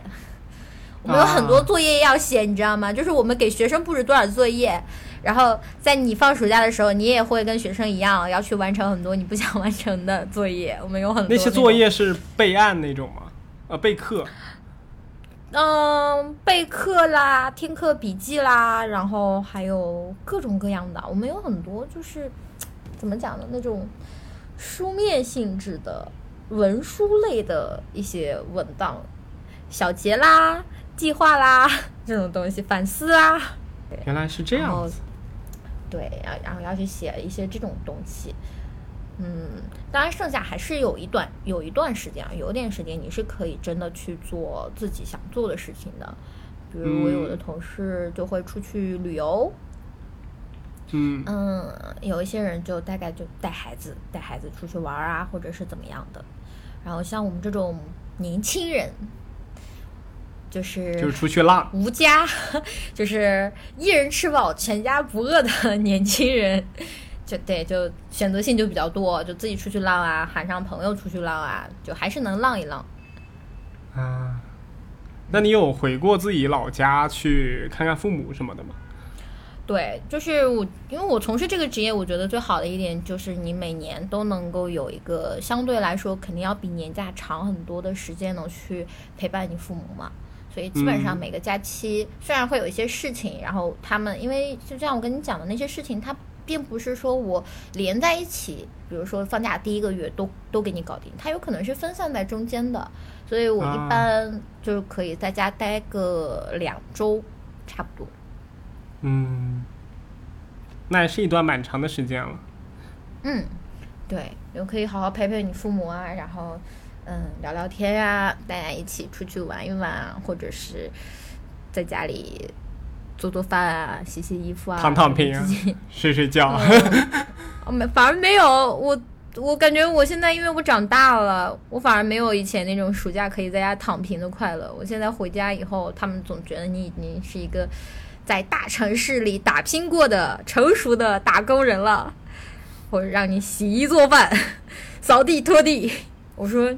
Speaker 1: 我们有很多作业要写，你知道吗？就是我们给学生布置多少作业，然后在你放暑假的时候，你也会跟学生一样要去完成很多你不想完成的作业。我们有很多
Speaker 2: 那些作业是备案那种吗？呃，备课。
Speaker 1: 嗯，备课啦，听课笔记啦，然后还有各种各样的。我们有很多就是怎么讲呢？那种书面性质的文书类的一些文档、小结啦、计划啦这种东西，反思啊。
Speaker 2: 原来是这样子。
Speaker 1: 对，然然后要去写一些这种东西。嗯，当然，剩下还是有一段有一段时间啊，有点时间你是可以真的去做自己想做的事情的。比如我有的同事就会出去旅游，
Speaker 2: 嗯
Speaker 1: 嗯，有一些人就大概就带孩子带孩子出去玩啊，或者是怎么样的。然后像我们这种年轻人，就是
Speaker 2: 就是出去浪，
Speaker 1: 无家，就是一人吃饱全家不饿的年轻人。就对，就选择性就比较多，就自己出去浪啊，喊上朋友出去浪啊，就还是能浪一浪。
Speaker 2: 啊，那你有回过自己老家去看看父母什么的吗？
Speaker 1: 对，就是我，因为我从事这个职业，我觉得最好的一点就是你每年都能够有一个相对来说肯定要比年假长很多的时间，能去陪伴你父母嘛。所以基本上每个假期虽然会有一些事情，然后他们因为就像我跟你讲的那些事情，它。并不是说我连在一起，比如说放假第一个月都都给你搞定，它有可能是分散在中间的，所以我一般就是可以在家待个两周，差不多。
Speaker 2: 嗯，那也是一段蛮长的时间了。
Speaker 1: 嗯，对，就可以好好陪陪你父母啊，然后嗯聊聊天呀，大家一起出去玩一玩，或者是在家里。做做饭啊，洗洗衣服啊，
Speaker 2: 躺躺平，睡睡觉。
Speaker 1: 没，反而没有我，我感觉我现在因为我长大了，我反而没有以前那种暑假可以在家躺平的快乐。我现在回家以后，他们总觉得你已经是一个在大城市里打拼过的成熟的打工人了，或者让你洗衣做饭、扫地拖地。我说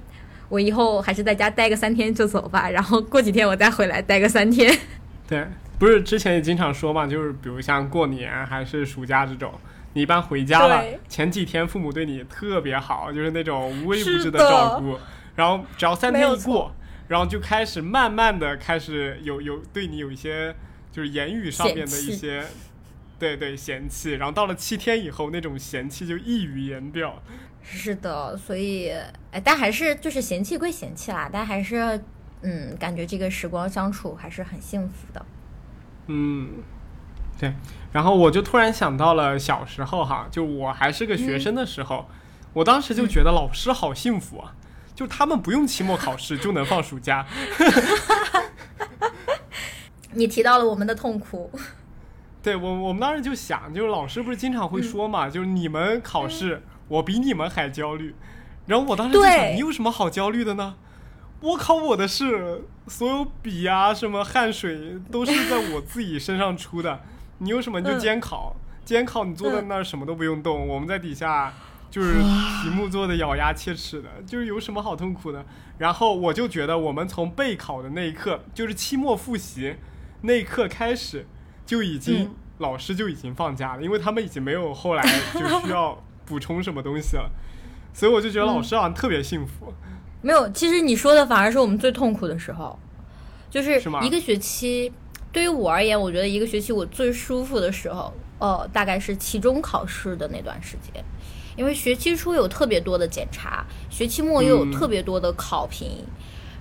Speaker 1: 我以后还是在家待个三天就走吧，然后过几天我再回来待个三天。
Speaker 2: 对。不是之前也经常说嘛，就是比如像过年还是暑假这种，你一般回家了，前几天父母对你特别好，就是那种无微不至的照顾，然后只要三天一过，然后就开始慢慢的开始有有对你有一些就是言语上面的一些，对对嫌弃，然后到了七天以后，那种嫌弃就溢于言表。
Speaker 1: 是的，所以哎，但还是就是嫌弃归嫌弃啦，但还是嗯，感觉这个时光相处还是很幸福的。
Speaker 2: 嗯，对，然后我就突然想到了小时候哈，就我还是个学生的时候，我当时就觉得老师好幸福啊，就他们不用期末考试就能放暑假。
Speaker 1: 你提到了我们的痛苦。
Speaker 2: 对我，我们当时就想，就是老师不是经常会说嘛，就是你们考试，我比你们还焦虑。然后我当时就想，你有什么好焦虑的呢？我考我的试，所有笔啊，什么汗水都是在我自己身上出的。你有什么你就监考，监考你坐在那儿什么都不用动，我们在底下就是题目做的咬牙切齿的，就是有什么好痛苦的？然后我就觉得，我们从备考的那一刻，就是期末复习那一刻开始。就已经老师就已经放假了，因为他们已经没有后来就需要补充什么东西了，所以我就觉得老师好像特别幸福。
Speaker 1: 没有，其实你说的反而是我们最痛苦的时候，就是一个学期。对于我而言，我觉得一个学期我最舒服的时候，哦，大概是期中考试的那段时间，因为学期初有特别多的检查，学期末又有特别多的考评。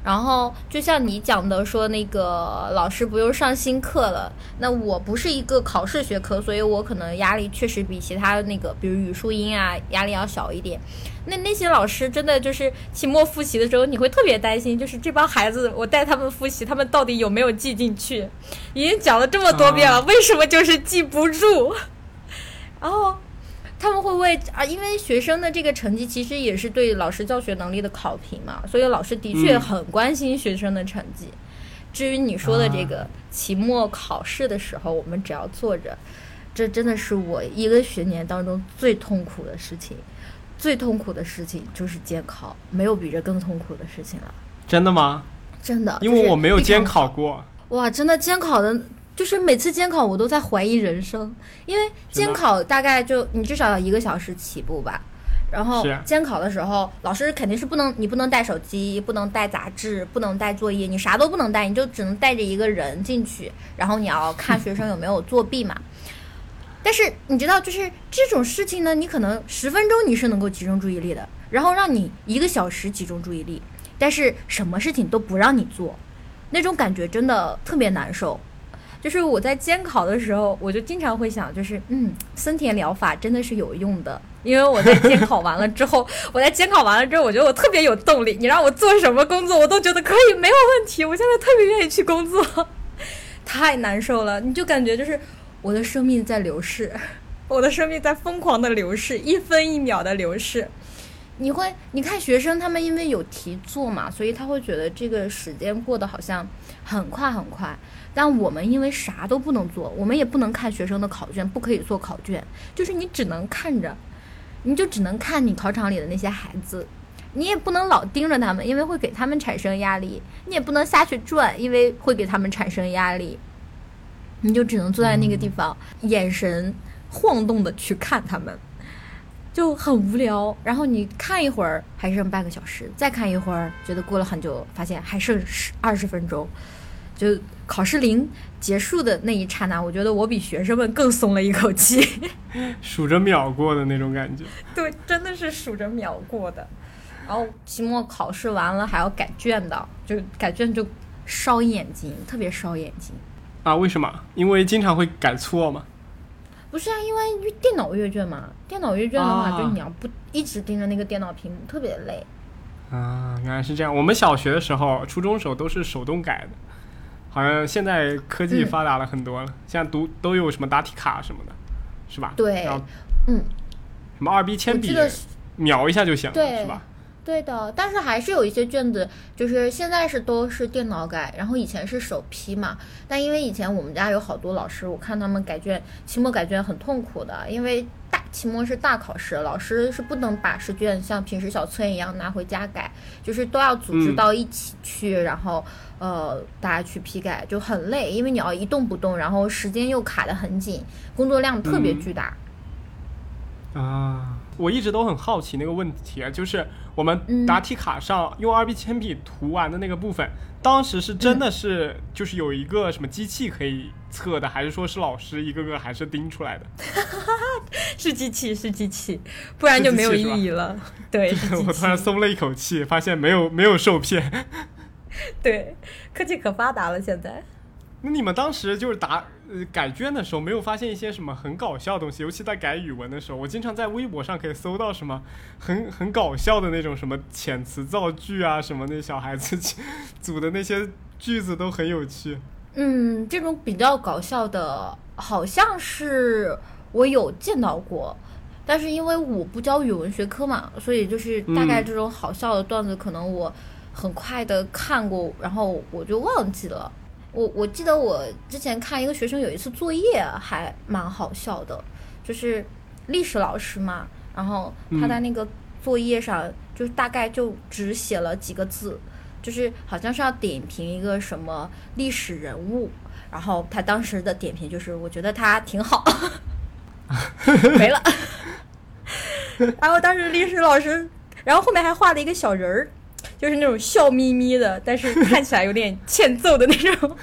Speaker 1: 然后就像你讲的，说那个老师不用上新课了。那我不是一个考试学科，所以我可能压力确实比其他那个，比如语数英啊，压力要小一点。那那些老师真的就是期末复习的时候，你会特别担心，就是这帮孩子，我带他们复习，他们到底有没有记进去？已经讲了这么多遍了，为什么就是记不住？然后。他们会为啊，因为学生的这个成绩其实也是对老师教学能力的考评嘛，所以老师的确很关心学生的成绩。至于你说的这个期末考试的时候，我们只要坐着，这真的是我一个学年当中最痛苦的事情。最痛苦的事情就是监考，没有比这更痛苦的事情了。
Speaker 2: 真的吗？
Speaker 1: 真的，
Speaker 2: 因为我没有监考过。
Speaker 1: 哇，真的监考的。就是每次监考我都在怀疑人生，因为监考大概就你至少要一个小时起步吧，然后监考的时候老师肯定是不能你不能带手机，不能带杂志，不能带作业，你啥都不能带，你就只能带着一个人进去，然后你要看学生有没有作弊嘛。但是你知道，就是这种事情呢，你可能十分钟你是能够集中注意力的，然后让你一个小时集中注意力，但是什么事情都不让你做，那种感觉真的特别难受。就是我在监考的时候，我就经常会想，就是嗯，森田疗法真的是有用的，因为我在监考完了之后，我在监考完了之后，我觉得我特别有动力。你让我做什么工作，我都觉得可以，没有问题。我现在特别愿意去工作，太难受了，你就感觉就是我的生命在流逝，我的生命在疯狂的流逝，一分一秒的流逝。你会，你看学生他们因为有题做嘛，所以他会觉得这个时间过得好像很快很快。但我们因为啥都不能做，我们也不能看学生的考卷，不可以做考卷，就是你只能看着，你就只能看你考场里的那些孩子，你也不能老盯着他们，因为会给他们产生压力；你也不能下去转，因为会给他们产生压力。你就只能坐在那个地方，眼神晃动的去看他们，就很无聊。然后你看一会儿还剩半个小时，再看一会儿觉得过了很久，发现还剩十二十分钟。就考试临结束的那一刹那，我觉得我比学生们更松了一口气，
Speaker 2: 数着秒过的那种感觉。
Speaker 1: 对，真的是数着秒过的。然后期末考试完了还要改卷的，就改卷就烧眼睛，特别烧眼睛。
Speaker 2: 啊？为什么？因为经常会改错吗？
Speaker 1: 不是啊，因为电脑阅卷嘛。电脑阅卷的话，就你要不一直盯着那个电脑屏幕，特别累。
Speaker 2: 啊，原来是这样。我们小学的时候、初中时候都是手动改的。好像现在科技发达了很多了，现在读都有什么答题卡什么的，是吧？
Speaker 1: 对，嗯，
Speaker 2: 什么二 B 铅笔，描一下就行了，是吧？
Speaker 1: 对的，但是还是有一些卷子，就是现在是都是电脑改，然后以前是手批嘛。但因为以前我们家有好多老师，我看他们改卷，期末改卷很痛苦的，因为大期末是大考试，老师是不能把试卷像平时小测验一样拿回家改，就是都要组织到一起去，然后呃大家去批改，就很累，因为你要一动不动，然后时间又卡得很紧，工作量特别巨大。
Speaker 2: 啊，我一直都很好奇那个问题，就是我们答题卡上用二 B 铅笔涂完的那个部分，当时是真的是就是有一个什么机器可以测的，还是说是老师一个个还是盯出来的？
Speaker 1: 是机器，是机器，不然就没有意义了。对，
Speaker 2: 我突然松了一口气，发现没有没有受骗。
Speaker 1: 对，科技可发达了，现在。
Speaker 2: 那你们当时就是答呃改卷的时候，没有发现一些什么很搞笑的东西？尤其在改语文的时候，我经常在微博上可以搜到什么很很搞笑的那种什么遣词造句啊，什么那小孩子组的那些句子都很有趣。
Speaker 1: 嗯，这种比较搞笑的，好像是我有见到过，但是因为我不教语文学科嘛，所以就是大概这种好笑的段子，可能我很快的看过，然后我就忘记了。我我记得我之前看一个学生有一次作业还蛮好笑的，就是历史老师嘛，然后他在那个作业上就大概就只写了几个字。就是好像是要点评一个什么历史人物，然后他当时的点评就是我觉得他挺好，没了。然后当时历史老师，然后后面还画了一个小人儿，就是那种笑眯眯的，但是看起来有点欠揍的那种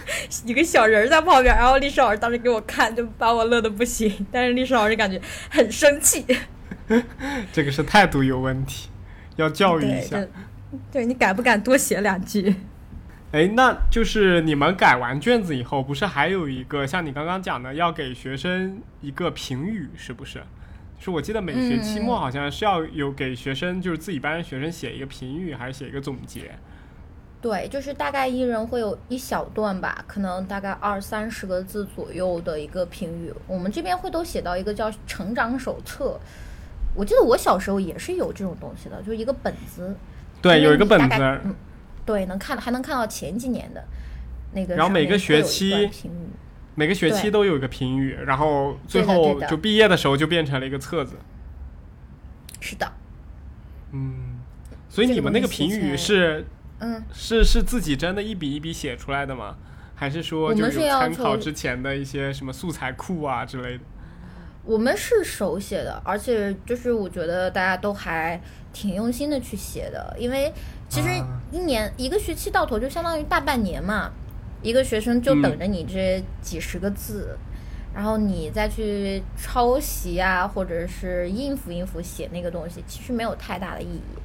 Speaker 1: 一个小人在旁边。然后历史老师当时给我看，就把我乐的不行。但是历史老师感觉很生气，
Speaker 2: 这个是态度有问题，要教育一下。
Speaker 1: 对你敢不敢多写两句？
Speaker 2: 哎，那就是你们改完卷子以后，不是还有一个像你刚刚讲的，要给学生一个评语，是不是？是我记得每学期末好像是要有给学生，就是自己班学生写一个评语，还是写一个总结？
Speaker 1: 对，就是大概一人会有一小段吧，可能大概二三十个字左右的一个评语。我们这边会都写到一个叫成长手册。我记得我小时候也是有这种东西的，就是一个本子。
Speaker 2: 对，有一个本子，
Speaker 1: 嗯，对，能看还能看到前几年的那个。
Speaker 2: 然后每个学期，每个学期都有一个评语，然后最后就毕业的时候就变成了一个册子。
Speaker 1: 是的。
Speaker 2: 嗯，所以你们那个评语是，
Speaker 1: 嗯，
Speaker 2: 是是自己真的一笔一笔写出来的吗？还是说就是参考之前的一些什么素材库啊之类的？
Speaker 1: 我们是手写的，而且就是我觉得大家都还。挺用心的去写的，因为其实一年一个学期到头就相当于大半年嘛，一个学生就等着你这几十个字，然后你再去抄袭啊，或者是应付应付写那个东西，其实没有太大的意义。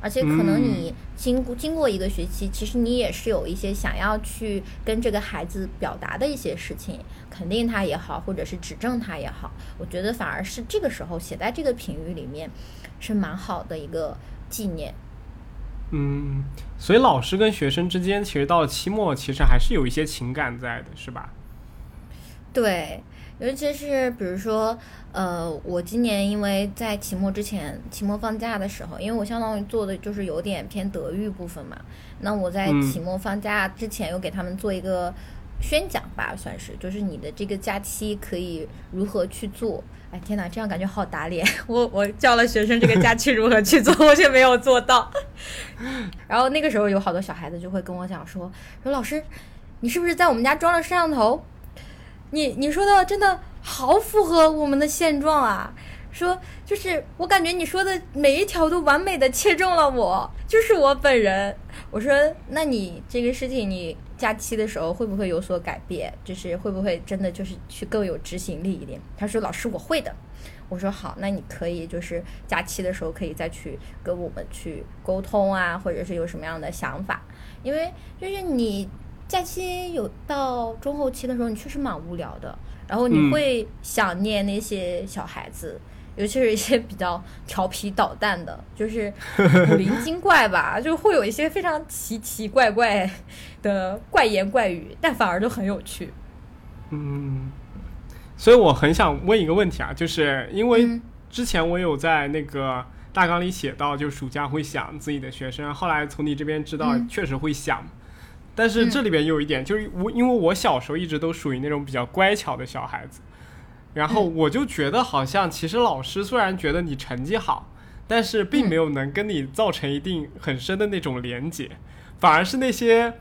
Speaker 1: 而且可能你经过经过一个学期，其实你也是有一些想要去跟这个孩子表达的一些事情，肯定他也好，或者是指正他也好，我觉得反而是这个时候写在这个评语里面。是蛮好的一个纪念。
Speaker 2: 嗯，所以老师跟学生之间，其实到了期末，其实还是有一些情感在的，是吧？
Speaker 1: 对，尤其是比如说，呃，我今年因为在期末之前，期末放假的时候，因为我相当于做的就是有点偏德育部分嘛，那我在期末放假之前，又给他们做一个宣讲吧，算是，就是你的这个假期可以如何去做。哎天哪，这样感觉好打脸！我我教了学生这个假期如何去做，我却没有做到。然后那个时候有好多小孩子就会跟我讲说：“说老师，你是不是在我们家装了摄像头？你你说的真的好符合我们的现状啊！说就是我感觉你说的每一条都完美的切中了我，就是我本人。我说那你这个事情你。”假期的时候会不会有所改变？就是会不会真的就是去更有执行力一点？他说：“老师，我会的。”我说：“好，那你可以就是假期的时候可以再去跟我们去沟通啊，或者是有什么样的想法？因为就是你假期有到中后期的时候，你确实蛮无聊的，然后你会想念那些小孩子。”尤其是一些比较调皮捣蛋的，就是古灵精怪吧，就会有一些非常奇奇怪怪的怪言怪语，但反而就很有趣。
Speaker 2: 嗯，所以我很想问一个问题啊，就是因为之前我有在那个大纲里写到，就暑假会想自己的学生，后来从你这边知道确实会想，但是这里边有一点，就是我因为我小时候一直都属于那种比较乖巧的小孩子。然后我就觉得，好像其实老师虽然觉得你成绩好，但是并没有能跟你造成一定很深的那种连结，反而是那些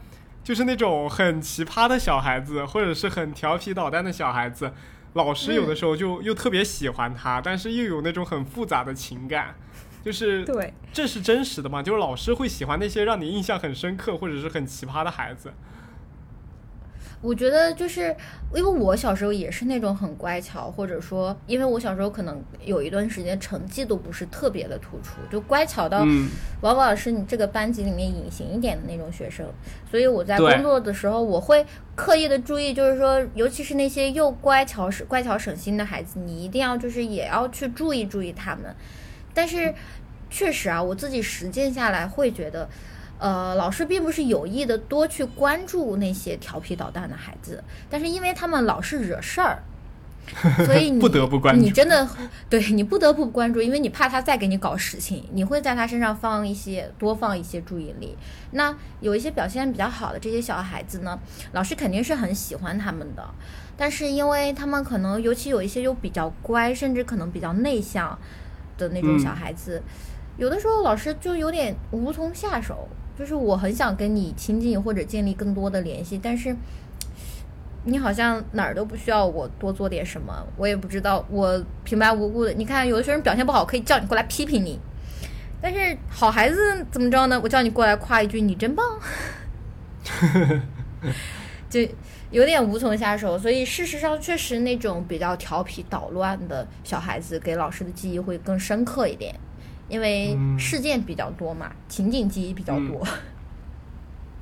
Speaker 2: 就是那种很奇葩的小孩子，或者是很调皮捣蛋的小孩子，老师有的时候就又特别喜欢他，但是又有那种很复杂的情感，就是
Speaker 1: 对，
Speaker 2: 这是真实的嘛？就是老师会喜欢那些让你印象很深刻或者是很奇葩的孩子。
Speaker 1: 我觉得就是因为我小时候也是那种很乖巧，或者说，因为我小时候可能有一段时间成绩都不是特别的突出，就乖巧到往往是你这个班级里面隐形一点的那种学生。所以我在工作的时候，我会刻意的注意，就是说，尤其是那些又乖巧省乖巧省心的孩子，你一定要就是也要去注意注意他们。但是确实啊，我自己实践下来会觉得。呃，老师并不是有意的多去关注那些调皮捣蛋的孩子，但是因为他们老是惹事儿。所以你
Speaker 2: 不得不关注，
Speaker 1: 你真的对你不得不关注，因为你怕他再给你搞事情，你会在他身上放一些多放一些注意力。那有一些表现比较好的这些小孩子呢，老师肯定是很喜欢他们的，但是因为他们可能尤其有一些又比较乖，甚至可能比较内向的那种小孩子，有的时候老师就有点无从下手。就是我很想跟你亲近或者建立更多的联系，但是。你好像哪儿都不需要我多做点什么，我也不知道，我平白无故的。你看，有的学生表现不好，可以叫你过来批评你，但是好孩子怎么着呢？我叫你过来夸一句，你真棒，就有点无从下手。所以事实上，确实那种比较调皮捣乱的小孩子，给老师的记忆会更深刻一点，因为事件比较多嘛，情景记忆比较多。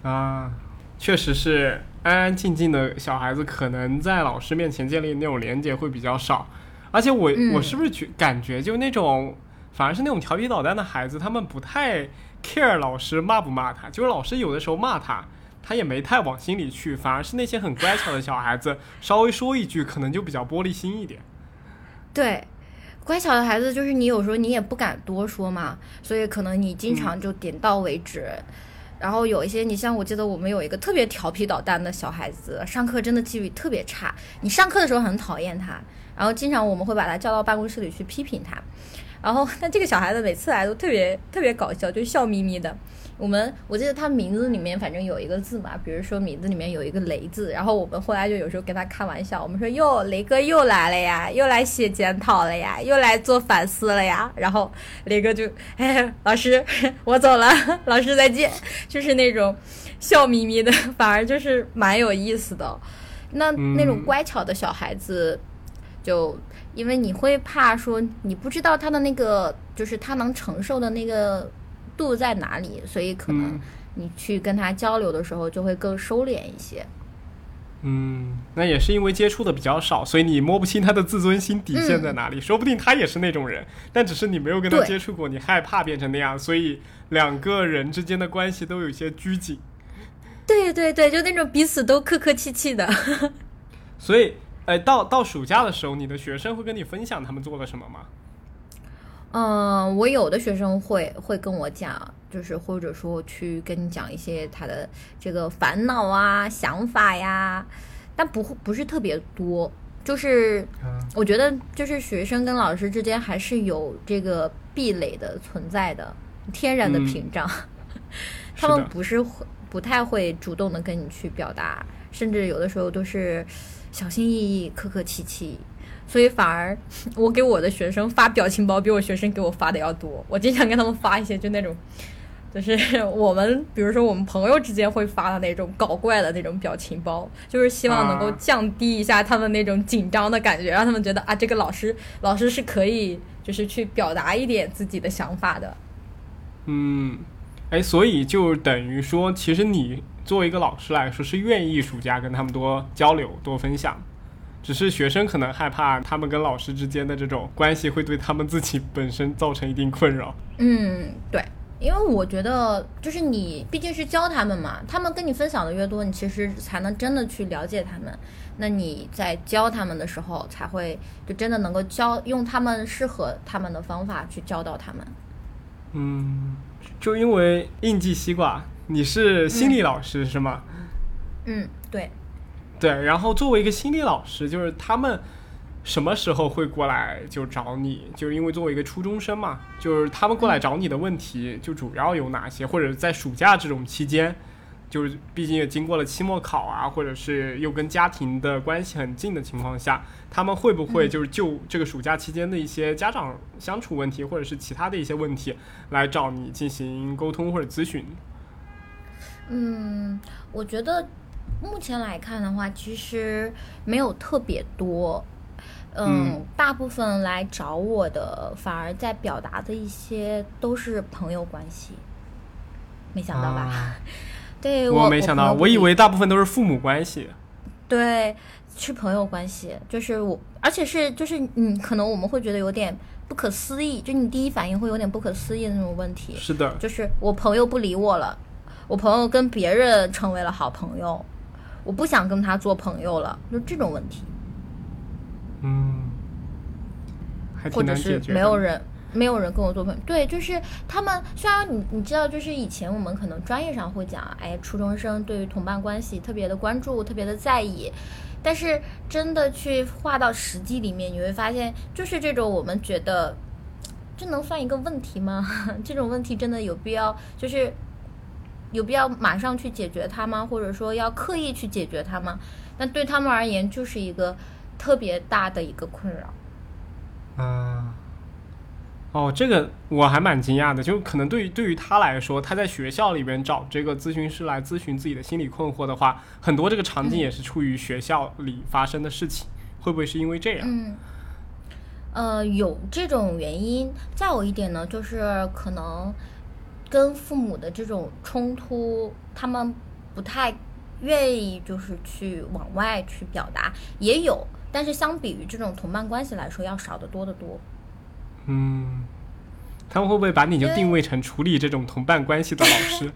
Speaker 2: 啊，确实是。安安静静的小孩子，可能在老师面前建立那种连接会比较少，而且我我是不是觉感觉就那种反而是那种调皮捣蛋的孩子，他们不太 care 老师骂不骂他，就是老师有的时候骂他，他也没太往心里去，反而是那些很乖巧的小孩子，稍微说一句可能就比较玻璃心一点。
Speaker 1: 对，乖巧的孩子就是你有时候你也不敢多说嘛，所以可能你经常就点到为止。然后有一些，你像我记得我们有一个特别调皮捣蛋的小孩子，上课真的纪律特别差。你上课的时候很讨厌他，然后经常我们会把他叫到办公室里去批评他。然后，但这个小孩子每次来都特别特别搞笑，就笑眯眯的。我们我记得他名字里面反正有一个字嘛，比如说名字里面有一个雷字，然后我们后来就有时候跟他开玩笑，我们说哟，雷哥又来了呀，又来写检讨了呀，又来做反思了呀。然后雷哥就，哎，老师我走了，老师再见，就是那种笑眯眯的，反而就是蛮有意思的。那那种乖巧的小孩子，就因为你会怕说你不知道他的那个，就是他能承受的那个。度在哪里？所以可能你去跟他交流的时候就会更收敛一些。
Speaker 2: 嗯，那也是因为接触的比较少，所以你摸不清他的自尊心底线在哪里。说不定他也是那种人，但只是你没有跟他接触过，你害怕变成那样，所以两个人之间的关系都有些拘谨。
Speaker 1: 对对对，就那种彼此都客客气气的。
Speaker 2: 所以，哎，到到暑假的时候，你的学生会跟你分享他们做了什么吗？
Speaker 1: 嗯，我有的学生会会跟我讲，就是或者说去跟你讲一些他的这个烦恼啊、想法呀，但不不是特别多。就是我觉得，就是学生跟老师之间还是有这个壁垒的存在的，天然的屏障。他们不是会不太会主动的跟你去表达，甚至有的时候都是小心翼翼、客客气气。所以反而，我给我的学生发表情包比我学生给我发的要多。我经常跟他们发一些就那种，就是我们比如说我们朋友之间会发的那种搞怪的那种表情包，就是希望能够降低一下他们那种紧张的感觉，让他们觉得啊，这个老师老师是可以就是去表达一点自己的想法的。
Speaker 2: 嗯，哎，所以就等于说，其实你作为一个老师来说，是愿意暑假跟他们多交流、多分享。只是学生可能害怕他们跟老师之间的这种关系会对他们自己本身造成一定困扰。
Speaker 1: 嗯，对，因为我觉得就是你毕竟是教他们嘛，他们跟你分享的越多，你其实才能真的去了解他们。那你在教他们的时候，才会就真的能够教用他们适合他们的方法去教到他们。
Speaker 2: 嗯，就因为应季西瓜，你是心理老师是吗？
Speaker 1: 嗯，对。
Speaker 2: 对，然后作为一个心理老师，就是他们什么时候会过来就找你？就是因为作为一个初中生嘛，就是他们过来找你的问题就主要有哪些？或者在暑假这种期间，就是毕竟也经过了期末考啊，或者是又跟家庭的关系很近的情况下，他们会不会就是就这个暑假期间的一些家长相处问题，或者是其他的一些问题来找你进行沟通或者咨询？
Speaker 1: 嗯，我觉得。目前来看的话，其实没有特别多，嗯，大部分来找我的反而在表达的一些都是朋友关系，没想到吧？对我
Speaker 2: 没想到，我以为大部分都是父母关系。
Speaker 1: 对，是朋友关系，就是我，而且是就是你，可能我们会觉得有点不可思议，就你第一反应会有点不可思议的那种问题。
Speaker 2: 是的，
Speaker 1: 就是我朋友不理我了。我朋友跟别人成为了好朋友，我不想跟他做朋友了，就这种问题。
Speaker 2: 嗯，
Speaker 1: 或者是没有人。没有人跟我做朋友，对，就是他们。虽然你你知道，就是以前我们可能专业上会讲，哎，初中生对于同伴关系特别的关注，特别的在意。但是真的去划到实际里面，你会发现，就是这种我们觉得，这能算一个问题吗？这种问题真的有必要，就是有必要马上去解决它吗？或者说要刻意去解决它吗？那对他们而言，就是一个特别大的一个困扰。
Speaker 2: 嗯。哦，这个我还蛮惊讶的，就可能对于对于他来说，他在学校里边找这个咨询师来咨询自己的心理困惑的话，很多这个场景也是出于学校里发生的事情，会不会是因为这样？
Speaker 1: 嗯，呃，有这种原因。再有一点呢，就是可能跟父母的这种冲突，他们不太愿意就是去往外去表达，也有，但是相比于这种同伴关系来说，要少得多得多。
Speaker 2: 嗯，他们会不会把你就定位成处理这种同伴关系的老师？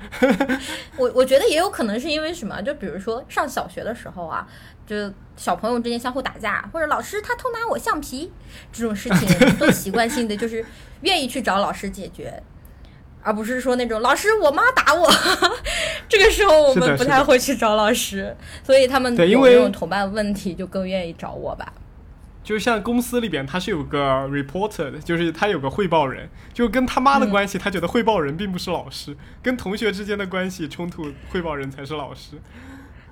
Speaker 1: 我我觉得也有可能是因为什么？就比如说上小学的时候啊，就小朋友之间相互打架，或者老师他偷拿我橡皮这种事情，都习惯性的就是愿意去找老师解决，而不是说那种老师我妈打我，这个时候我们不太会去找老师，所以他们有这种同伴问题就更愿意找我吧。
Speaker 2: 就像公司里边，他是有个 reporter 的，就是他有个汇报人，就跟他妈的关系，他觉得汇报人并不是老师，跟同学之间的关系冲突，汇报人才是老师。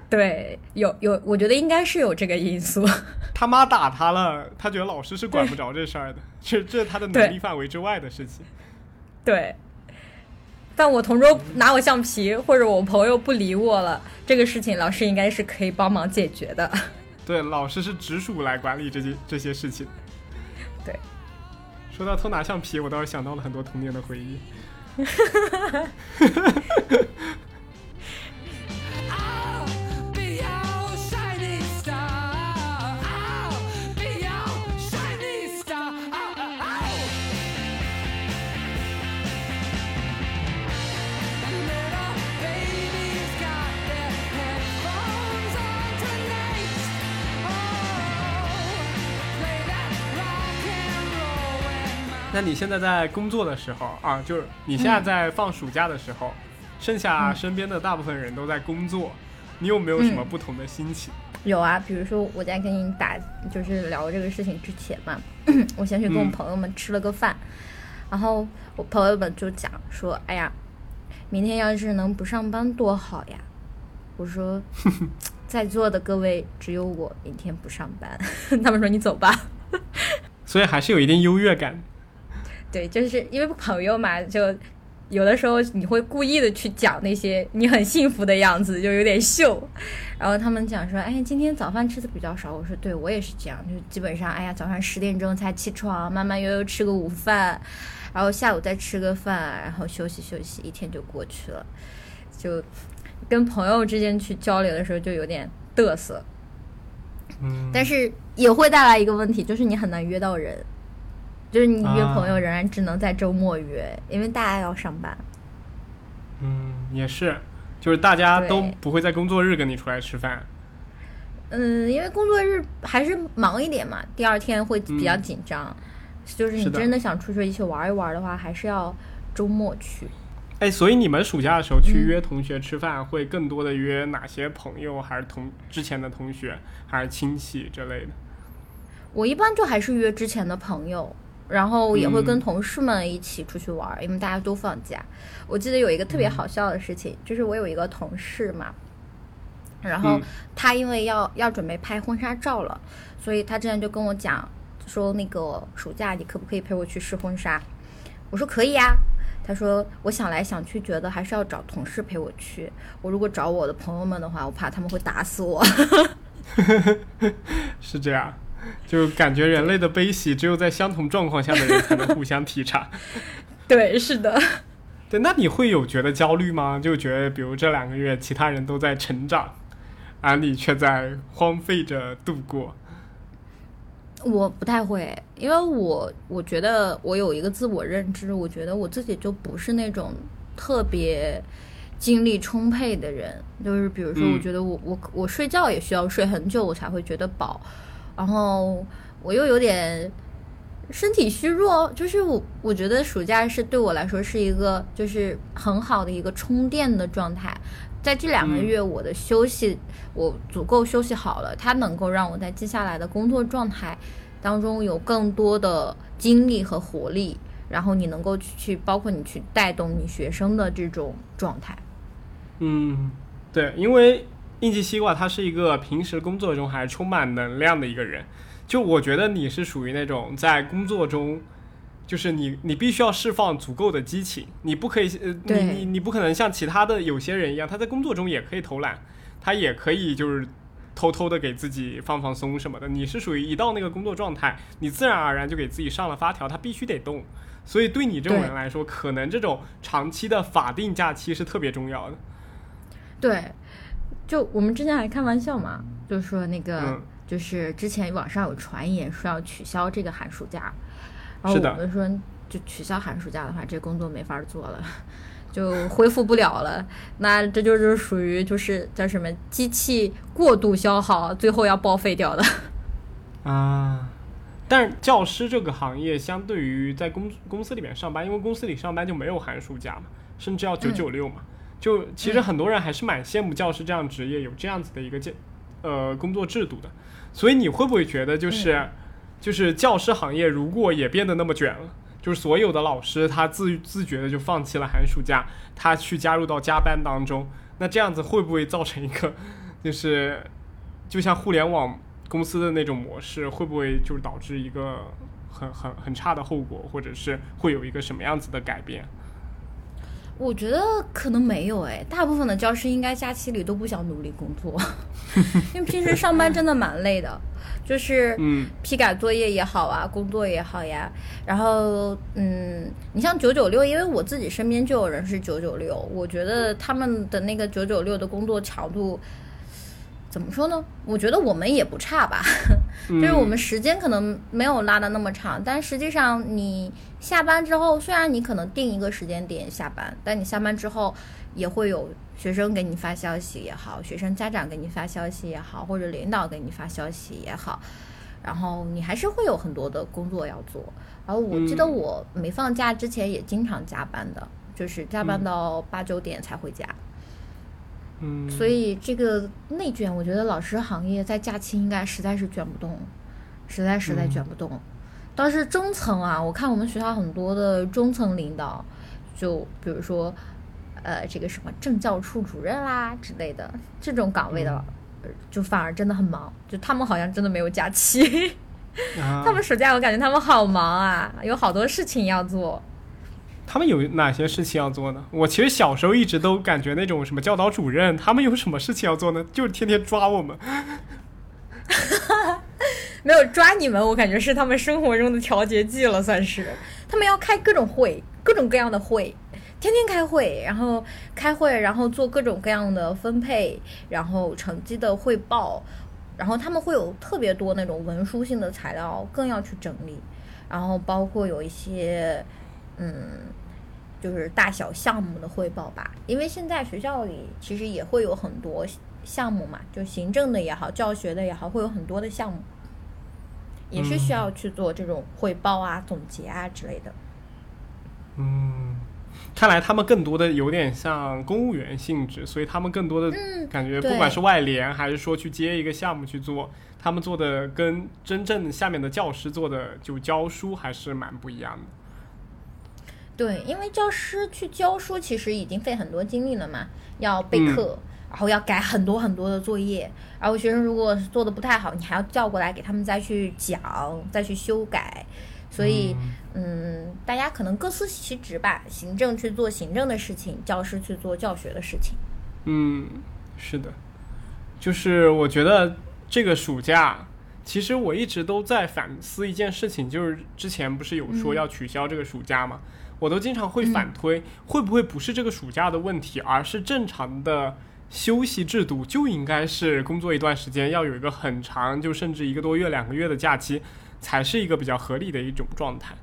Speaker 1: 对，有有，我觉得应该是有这个因素。
Speaker 2: 他妈打他了，他觉得老师是管不着这事儿的，这这是他的能力范围之外的事情。
Speaker 1: 对，但我同桌拿我橡皮，或者我朋友不理我了，这个事情老师应该是可以帮忙解决的。
Speaker 2: 对，老师是直属来管理这些这些事情。
Speaker 1: 对，
Speaker 2: 说到偷拿橡皮，我倒是想到了很多童年的回忆。那你现在在工作的时候啊，就是你现在在放暑假的时候，剩下身边的大部分人都在工作，你有没有什么不同的心情？
Speaker 1: 有啊，比如说我在跟你打，就是聊这个事情之前嘛，我先去跟我朋友们吃了个饭，然后我朋友们就讲说：“哎呀，明天要是能不上班多好呀！”我说：“在座的各位只有我明天不上班。”他们说：“你走吧。”
Speaker 2: 所以还是有一定优越感。
Speaker 1: 对，就是因为朋友嘛，就有的时候你会故意的去讲那些你很幸福的样子，就有点秀。然后他们讲说：“哎，今天早饭吃的比较少。”我说：“对我也是这样，就基本上，哎呀，早上十点钟才起床，慢慢悠悠吃个午饭，然后下午再吃个饭，然后休息休息，一天就过去了。就跟朋友之间去交流的时候，就有点嘚瑟。
Speaker 2: 嗯，
Speaker 1: 但是也会带来一个问题，就是你很难约到人。就是你约朋友仍然只能在周末约，因为大家要上班。
Speaker 2: 嗯，也是，就是大家都不会在工作日跟你出来吃饭。
Speaker 1: 嗯，因为工作日还是忙一点嘛，第二天会比较紧张。就是你真的想出去一起玩一玩的话，还是要周末去。
Speaker 2: 哎，所以你们暑假的时候去约同学吃饭，会更多的约哪些朋友？还是同之前的同学，还是亲戚之类的？
Speaker 1: 我一般就还是约之前的朋友。然后也会跟同事们一起出去玩，因为大家都放假。我记得有一个特别好笑的事情，就是我有一个同事嘛，然后他因为要要准备拍婚纱照了，所以他之前就跟我讲说，那个暑假你可不可以陪我去试婚纱？我说可以呀。他说我想来想去，觉得还是要找同事陪我去。我如果找我的朋友们的话，我怕他们会打死我。
Speaker 2: 是这样。就感觉人类的悲喜，只有在相同状况下的人才能互相体察。
Speaker 1: 对，是的。
Speaker 2: 对，那你会有觉得焦虑吗？就觉得，比如这两个月，其他人都在成长，而你却在荒废着度过。
Speaker 1: 我不太会，因为我我觉得我有一个自我认知，我觉得我自己就不是那种特别精力充沛的人，就是比如说，我觉得我我我睡觉也需要睡很久，我才会觉得饱，然后我又有点身体虚弱，就是我我觉得暑假是对我来说是一个就是很好的一个充电的状态，在这两个月我的休息我足够休息好了，它能够让我在接下来的工作状态当中有更多的精力和活力，然后你能够去包括你去带动你学生的这种状态。
Speaker 2: 嗯，对，因为应季西瓜他是一个平时工作中还充满能量的一个人，就我觉得你是属于那种在工作中，就是你你必须要释放足够的激情，你不可以呃你你你不可能像其他的有些人一样，他在工作中也可以偷懒，他也可以就是偷偷的给自己放放松什么的，你是属于一到那个工作状态，你自然而然就给自己上了发条，他必须得动，所以对你这种人来说，可能这种长期的法定假期是特别重要的。
Speaker 1: 对，就我们之前还开玩笑嘛，就说那个就是之前网上有传言说要取消这个寒暑假，然后我们说就取消寒暑假的话，这工作没法做了，就恢复不了了。那这就是属于就是叫什么机器过度消耗，最后要报废掉的。
Speaker 2: 啊，但是教师这个行业相对于在公公司里面上班，因为公司里上班就没有寒暑假嘛，甚至要九九六嘛。就其实很多人还是蛮羡慕教师这样职业有这样子的一个建呃工作制度的，所以你会不会觉得就是就是教师行业如果也变得那么卷了，就是所有的老师他自自觉的就放弃了寒暑假，他去加入到加班当中，那这样子会不会造成一个就是就像互联网公司的那种模式，会不会就是导致一个很很很差的后果，或者是会有一个什么样子的改变？
Speaker 1: 我觉得可能没有哎，大部分的教师应该假期里都不想努力工作，因为平时上班真的蛮累的，就是批改作业也好啊，工作也好呀。然后嗯，你像九九六，因为我自己身边就有人是九九六，我觉得他们的那个九九六的工作强度。怎么说呢？我觉得我们也不差吧，就是我们时间可能没有拉的那么长，但实际上你下班之后，虽然你可能定一个时间点下班，但你下班之后也会有学生给你发消息也好，学生家长给你发消息也好，或者领导给你发消息也好，然后你还是会有很多的工作要做。然后我记得我没放假之前也经常加班的，就是加班到八九点才回家。所以这个内卷，我觉得老师行业在假期应该实在是卷不动，实在实在卷不动。倒是中层啊，我看我们学校很多的中层领导，就比如说，呃，这个什么政教处主任啦之类的这种岗位的，就反而真的很忙，就他们好像真的没有假期，他们暑假我感觉他们好忙啊，有好多事情要做。
Speaker 2: 他们有哪些事情要做呢？我其实小时候一直都感觉那种什么教导主任，他们有什么事情要做呢？就是天天抓我们。
Speaker 1: 没有抓你们，我感觉是他们生活中的调节剂了，算是。他们要开各种会，各种各样的会，天天开会，然后开会，然后做各种各样的分配，然后成绩的汇报，然后他们会有特别多那种文书性的材料，更要去整理，然后包括有一些。嗯，就是大小项目的汇报吧，因为现在学校里其实也会有很多项目嘛，就行政的也好，教学的也好，会有很多的项目，也是需要去做这种汇报啊、总结啊之类的。
Speaker 2: 嗯，看来他们更多的有点像公务员性质，所以他们更多的感觉，不管是外联还是说去接一个项目去做，他们做的跟真正下面的教师做的就教书还是蛮不一样的。
Speaker 1: 对，因为教师去教书其实已经费很多精力了嘛，要备课，然后要改很多很多的作业，然后学生如果做的不太好，你还要叫过来给他们再去讲，再去修改，所以，嗯，大家可能各司其职吧，行政去做行政的事情，教师去做教学的事情。
Speaker 2: 嗯，是的，就是我觉得这个暑假，其实我一直都在反思一件事情，就是之前不是有说要取消这个暑假吗？我都经常会反推，会不会不是这个暑假的问题，而是正常的休息制度就应该是工作一段时间要有一个很长，就甚至一个多月、两个月的假期，才是一个比较合理的一种状态。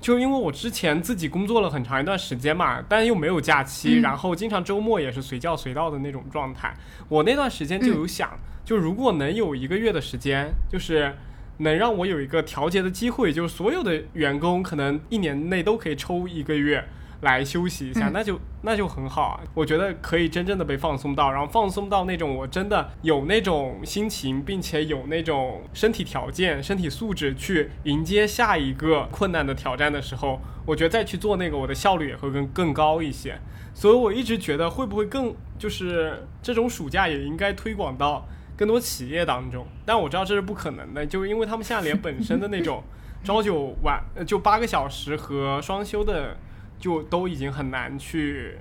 Speaker 2: 就因为我之前自己工作了很长一段时间嘛，但又没有假期，然后经常周末也是随叫随到的那种状态。我那段时间就有想，就如果能有一个月的时间，就是能让我有一个调节的机会，就是所有的员工可能一年内都可以抽一个月。来休息一下，那就那就很好啊！我觉得可以真正的被放松到，然后放松到那种我真的有那种心情，并且有那种身体条件、身体素质去迎接下一个困难的挑战的时候，我觉得再去做那个，我的效率也会更更高一些。所以我一直觉得，会不会更就是这种暑假也应该推广到更多企业当中？但我知道这是不可能的，就因为他们现在连本身的那种 朝九晚就八个小时和双休的。就都已经很难去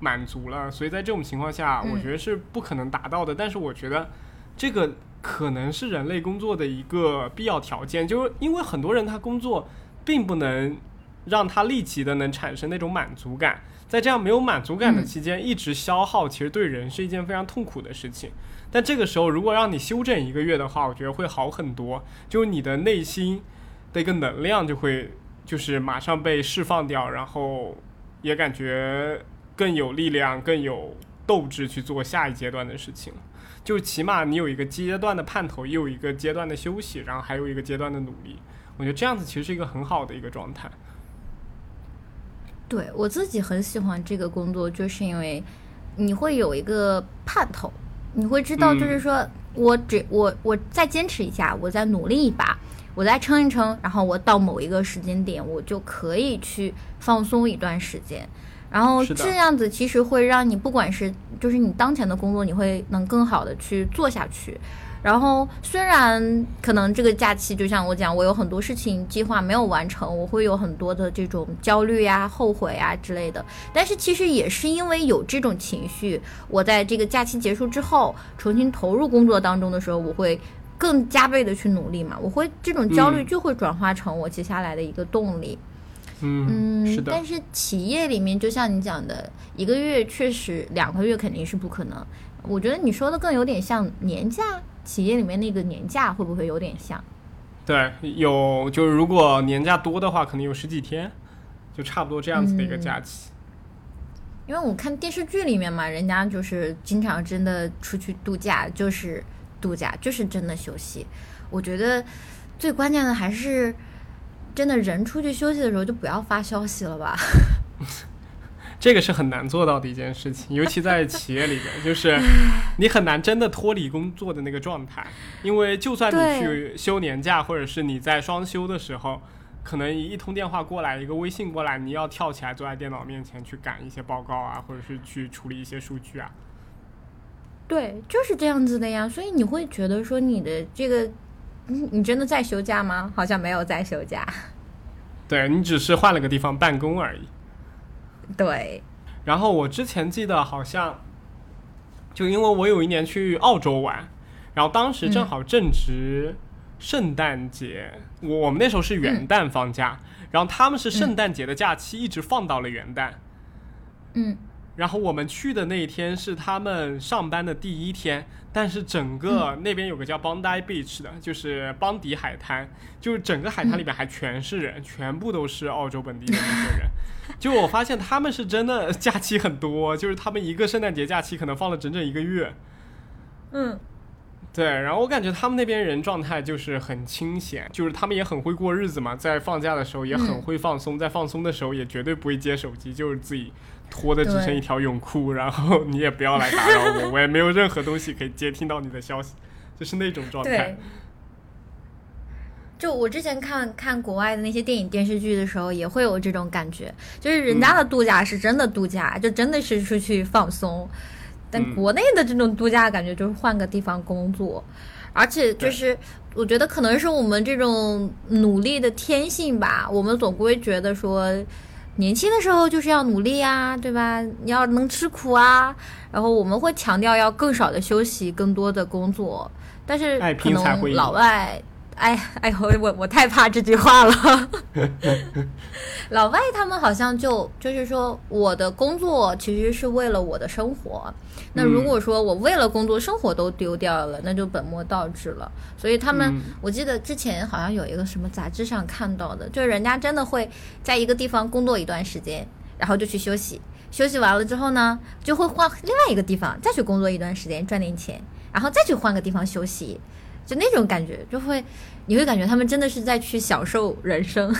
Speaker 2: 满足了，所以在这种情况下，我觉得是不可能达到的。但是我觉得这个可能是人类工作的一个必要条件，就是因为很多人他工作并不能让他立即的能产生那种满足感，在这样没有满足感的期间一直消耗，其实对人是一件非常痛苦的事情。但这个时候如果让你休整一个月的话，我觉得会好很多，就是你的内心的一个能量就会。就是马上被释放掉，然后也感觉更有力量、更有斗志去做下一阶段的事情。就起码你有一个阶段的盼头，也有一个阶段的休息，然后还有一个阶段的努力。我觉得这样子其实是一个很好的一个状态。
Speaker 1: 对我自己很喜欢这个工作，就是因为你会有一个盼头，你会知道，就是说我只我我再坚持一下，我再努力一把。我再撑一撑，然后我到某一个时间点，我就可以去放松一段时间，然后这样子其实会让你不管是就是你当前的工作，你会能更好的去做下去。然后虽然可能这个假期就像我讲，我有很多事情计划没有完成，我会有很多的这种焦虑呀、后悔啊之类的。但是其实也是因为有这种情绪，我在这个假期结束之后，重新投入工作当中的时候，我会。更加倍的去努力嘛，我会这种焦虑就会转化成我接下来的一个动力。
Speaker 2: 嗯，是
Speaker 1: 的。但是企业里面，就像你讲的，一个月确实，两个月肯定是不可能。我觉得你说的更有点像年假，企业里面那个年假会不会有点像？
Speaker 2: 对，有就是如果年假多的话，可能有十几天，就差不多这样子的一个假期。
Speaker 1: 因为我看电视剧里面嘛，人家就是经常真的出去度假，就是。度假就是真的休息，我觉得最关键的还是真的人出去休息的时候就不要发消息了吧。
Speaker 2: 这个是很难做到的一件事情，尤其在企业里边，就是 你很难真的脱离工作的那个状态，因为就算你去休年假，或者是你在双休的时候，可能一通电话过来，一个微信过来，你要跳起来坐在电脑面前去赶一些报告啊，或者是去处理一些数据啊。
Speaker 1: 对，就是这样子的呀，所以你会觉得说你的这个，你你真的在休假吗？好像没有在休假。
Speaker 2: 对你只是换了个地方办公而已。
Speaker 1: 对。
Speaker 2: 然后我之前记得好像，就因为我有一年去澳洲玩，然后当时正好正值圣诞节，我我们那时候是元旦放假，然后他们是圣诞节的假期一直放到了元旦。
Speaker 1: 嗯。
Speaker 2: 然后我们去的那一天是他们上班的第一天，但是整个那边有个叫 Bondi Beach 的，就是邦迪海滩，就是整个海滩里面还全是人，全部都是澳洲本地的那些人。就我发现他们是真的假期很多，就是他们一个圣诞节假期可能放了整整一个月。
Speaker 1: 嗯。
Speaker 2: 对，然后我感觉他们那边人状态就是很清闲，就是他们也很会过日子嘛，在放假的时候也很会放松，在放松的时候也绝对不会接手机，就是自己脱的只剩一条泳裤，然后你也不要来打扰我，我也没有任何东西可以接听到你的消息，就是那种状态。
Speaker 1: 就我之前看看国外的那些电影电视剧的时候，也会有这种感觉，就是人家的度假是真的度假，就真的是出去放松。但国内的这种度假感觉就是换个地方工作，而且就是我觉得可能是我们这种努力的天性吧。我们总归觉得说，年轻的时候就是要努力啊，对吧？你要能吃苦啊。然后我们会强调要更少的休息，更多的工作。但是可能老外，哎哎，我我我太怕这句话了。老外他们好像就就是说，我的工作其实是为了我的生活。那如果说我为了工作生活都丢掉了，那就本末倒置了。所以他们，我记得之前好像有一个什么杂志上看到的，就是人家真的会在一个地方工作一段时间，然后就去休息，休息完了之后呢，就会换另外一个地方再去工作一段时间，赚点钱，然后再去换个地方休息，就那种感觉，就会你会感觉他们真的是在去享受人生。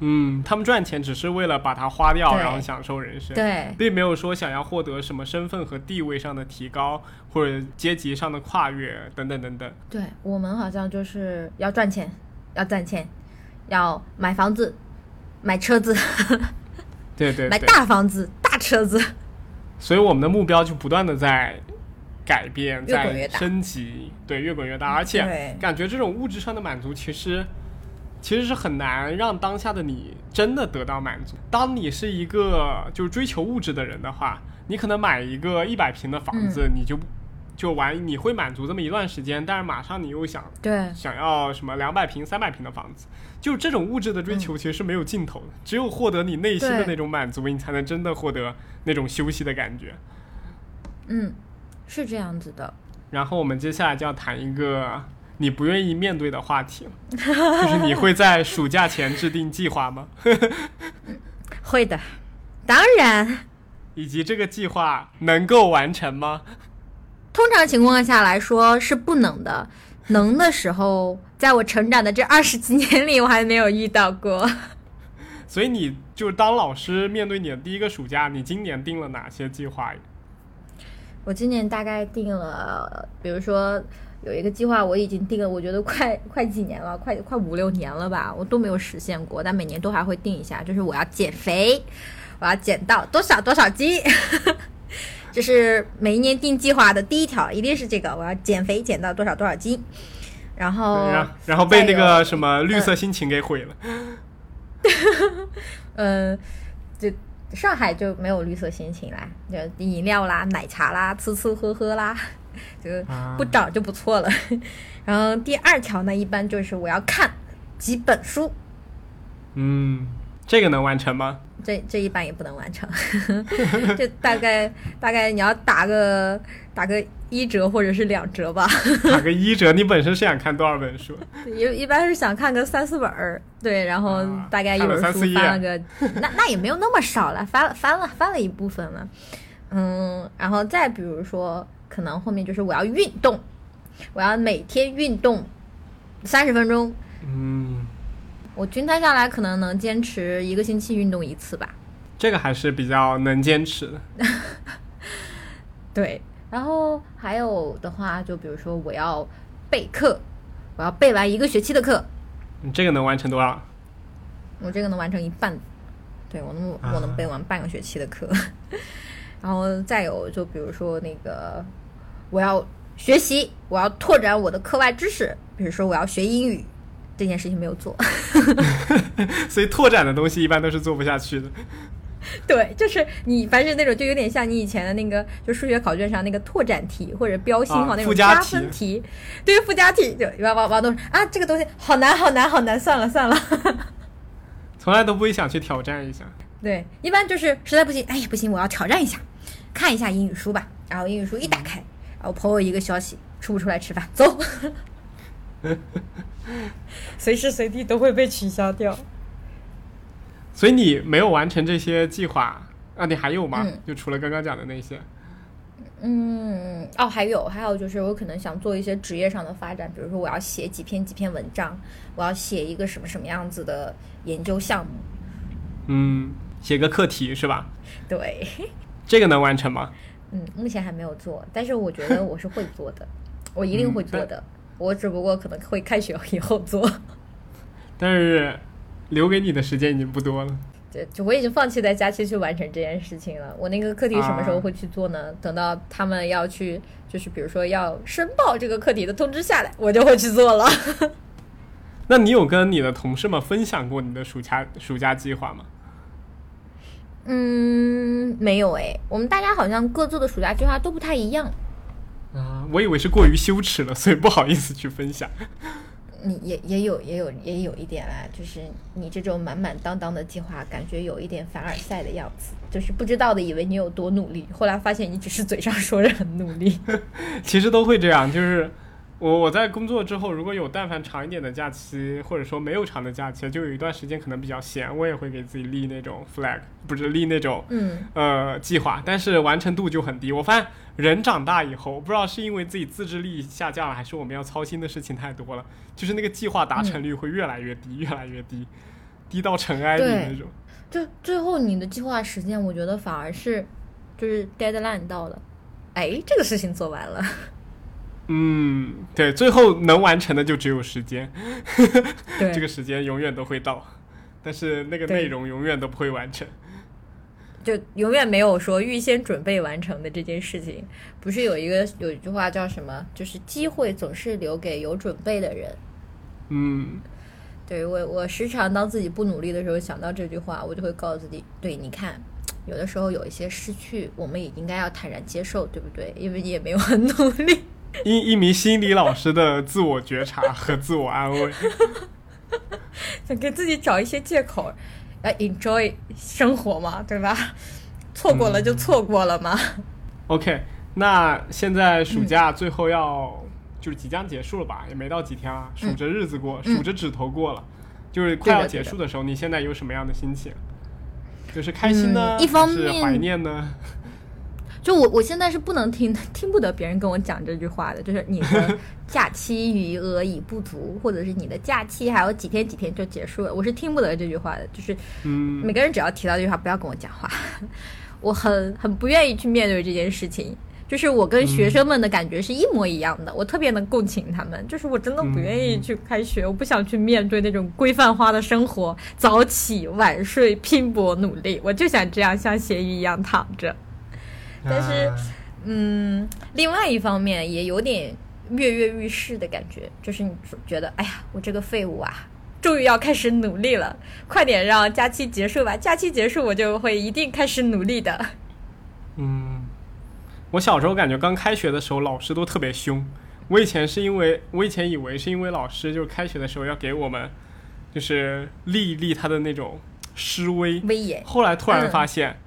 Speaker 2: 嗯，他们赚钱只是为了把它花掉，然后享受人生，
Speaker 1: 对，
Speaker 2: 并没有说想要获得什么身份和地位上的提高，或者阶级上的跨越等等等等。
Speaker 1: 对我们好像就是要赚钱，要赚钱，要买房子，买车子，
Speaker 2: 对对，
Speaker 1: 买大房子、大车子。
Speaker 2: 所以我们的目标就不断的在改变，在升级，对，越滚越大，而且感觉这种物质上的满足其实。其实是很难让当下的你真的得到满足。当你是一个就是追求物质的人的话，你可能买一个一百平的房子，你就就完，你会满足这么一段时间，但是马上你又想
Speaker 1: 对
Speaker 2: 想要什么两百平、三百平的房子，就这种物质的追求其实是没有尽头的。只有获得你内心的那种满足，你才能真的获得那种休息的感觉。
Speaker 1: 嗯，是这样子的。
Speaker 2: 然后我们接下来就要谈一个。你不愿意面对的话题，就是你会在暑假前制定计划吗？
Speaker 1: 会的，当然。
Speaker 2: 以及这个计划能够完成吗？
Speaker 1: 通常情况下来说是不能的，能的时候，在我成长的这二十几年里，我还没有遇到过。
Speaker 2: 所以，你就当老师面对你的第一个暑假，你今年定了哪些计划？
Speaker 1: 我今年大概定了，比如说。有一个计划我已经定了，我觉得快快几年了，快快五六年了吧，我都没有实现过。但每年都还会定一下，就是我要减肥，我要减到多少多少斤，这是每一年定计划的第一条，一定是这个，我要减肥减到多少多少斤。然后，
Speaker 2: 然后被那个什么绿色心情给毁了。
Speaker 1: 嗯，就上海就没有绿色心情啦，就饮料啦、奶茶啦、吃吃喝喝啦。就不找就不错了。然后第二条呢，一般就是我要看几本书。
Speaker 2: 嗯，这个能完成吗？
Speaker 1: 这这一般也不能完成。就大概大概你要打个打个一折或者是两折吧。
Speaker 2: 打个一折，你本身是想看多少本书？
Speaker 1: 一一般是想看个三四本儿。对，然后大概一本书翻了个，那那也没有那么少了，翻了翻了翻了一部分了。嗯，然后再比如说。可能后面就是我要运动，我要每天运动三十分钟。
Speaker 2: 嗯，
Speaker 1: 我均摊下来可能能坚持一个星期运动一次吧。
Speaker 2: 这个还是比较能坚持的。
Speaker 1: 对，然后还有的话，就比如说我要备课，我要备完一个学期的课。
Speaker 2: 你这个能完成多少？
Speaker 1: 我这个能完成一半。对我能，我能备完半个学期的课。然后再有，就比如说那个，我要学习，我要拓展我的课外知识，比如说我要学英语，这件事情没有做。
Speaker 2: 所以拓展的东西一般都是做不下去的。
Speaker 1: 对，就是你凡是那种，就有点像你以前的那个，就数学考卷上那个拓展题或者标星号那种加分题，对于附加题，就往往往都啊，这个东西好难好难好难，算了算了。
Speaker 2: 从来都不会想去挑战一下。
Speaker 1: 对，一般就是实在不行，哎呀不行，我要挑战一下。看一下英语书吧，然后英语书一打开，然后朋友一个消息，出不出来吃饭？走，随时随地都会被取消掉。
Speaker 2: 所以你没有完成这些计划啊？你还有吗？就除了刚刚讲的那些？
Speaker 1: 嗯，哦，还有，还有就是我可能想做一些职业上的发展，比如说我要写几篇几篇文章，我要写一个什么什么样子的研究项目。
Speaker 2: 嗯，写个课题是吧？
Speaker 1: 对。
Speaker 2: 这个能完成吗？
Speaker 1: 嗯，目前还没有做，但是我觉得我是会做的，我一定会做的。我只不过可能会开学以后做。
Speaker 2: 但是留给你的时间已经不多了。
Speaker 1: 对，就我已经放弃在假期去完成这件事情了。我那个课题什么时候会去做呢？等到他们要去，就是比如说要申报这个课题的通知下来，我就会去做了。
Speaker 2: 那你有跟你的同事们分享过你的暑假暑假计划吗？
Speaker 1: 嗯，没有哎，我们大家好像各自的暑假计划都不太一样。
Speaker 2: 啊，我以为是过于羞耻了，所以不好意思去分享。
Speaker 1: 你也也有也有也有一点啦，就是你这种满满当当的计划，感觉有一点凡尔赛的样子，就是不知道的以为你有多努力，后来发现你只是嘴上说着很努力。
Speaker 2: 其实都会这样，就是我我在工作之后，如果有但凡长一点的假期，或者说没有长的假期，就有一段时间可能比较闲，我也会给自己立那种 flag，不是立那种
Speaker 1: 嗯
Speaker 2: 呃计划，但是完成度就很低。我发现人长大以后，不知道是因为自己自制力下降了，还是我们要操心的事情太多了，就是那个计划达成率会越来越低，越来越低，低到尘埃里那种。
Speaker 1: 就最后你的计划时间，我觉得反而是就是 deadline 到了，哎，这个事情做完了。
Speaker 2: 嗯，对，最后能完成的就只有时间，
Speaker 1: 对，
Speaker 2: 这个时间永远都会到，但是那个内容永远都不会完成。
Speaker 1: 就永远没有说预先准备完成的这件事情。不是有一个有一句话叫什么？就是机会总是留给有准备的人。
Speaker 2: 嗯，
Speaker 1: 对我，我时常当自己不努力的时候，想到这句话，我就会告诉自己：对，你看，有的时候有一些失去，我们也应该要坦然接受，对不对？因为你也没有很努力。
Speaker 2: 一一名心理老师的自我觉察和自我安慰。
Speaker 1: 想给自己找一些借口，来 enjoy 生活嘛，对吧？错过了就错过了嘛。
Speaker 2: OK，那现在暑假最后要、就是即将结束了吧？也没到几天啊，数着日子过，
Speaker 1: 嗯
Speaker 2: 数着指头过了，就是快要结束的时候，你现在有什么样的心情？就是开心呢，是
Speaker 1: 面
Speaker 2: 怀念呢？
Speaker 1: 就我我现在是不能听 听不得别人跟我讲这句话的，就是你的假期余额已不足，或者是你的假期还有几天几天就结束了，我是听不得这句话的。就是
Speaker 2: 嗯
Speaker 1: 每个人只要提到这句话，不要跟我讲话，我很很不愿意去面对这件事情。就是我跟学生们的感觉是一模一样的，我特别能共情他们。就是我真的不愿意去开学，我不想去面对那种规范化的生活，早起晚睡，拼搏努力，我就想这样像咸鱼一样躺着。但是
Speaker 2: 啊
Speaker 1: 嗯，另外一方面也有点跃跃欲试的感觉，就是你觉得，哎呀，我这个废物啊，终于要开始努力了，快点让假期结束吧，假期结束我就会一定开始努力的。
Speaker 2: 嗯，我小时候感觉刚开学的时候，老师都特别凶。我以前是因为，我以前以为是因为老师就是开学的时候要给我们，就是立一立他的那种示威。
Speaker 1: 威严，
Speaker 2: 后来突然
Speaker 1: 嗯
Speaker 2: 发现，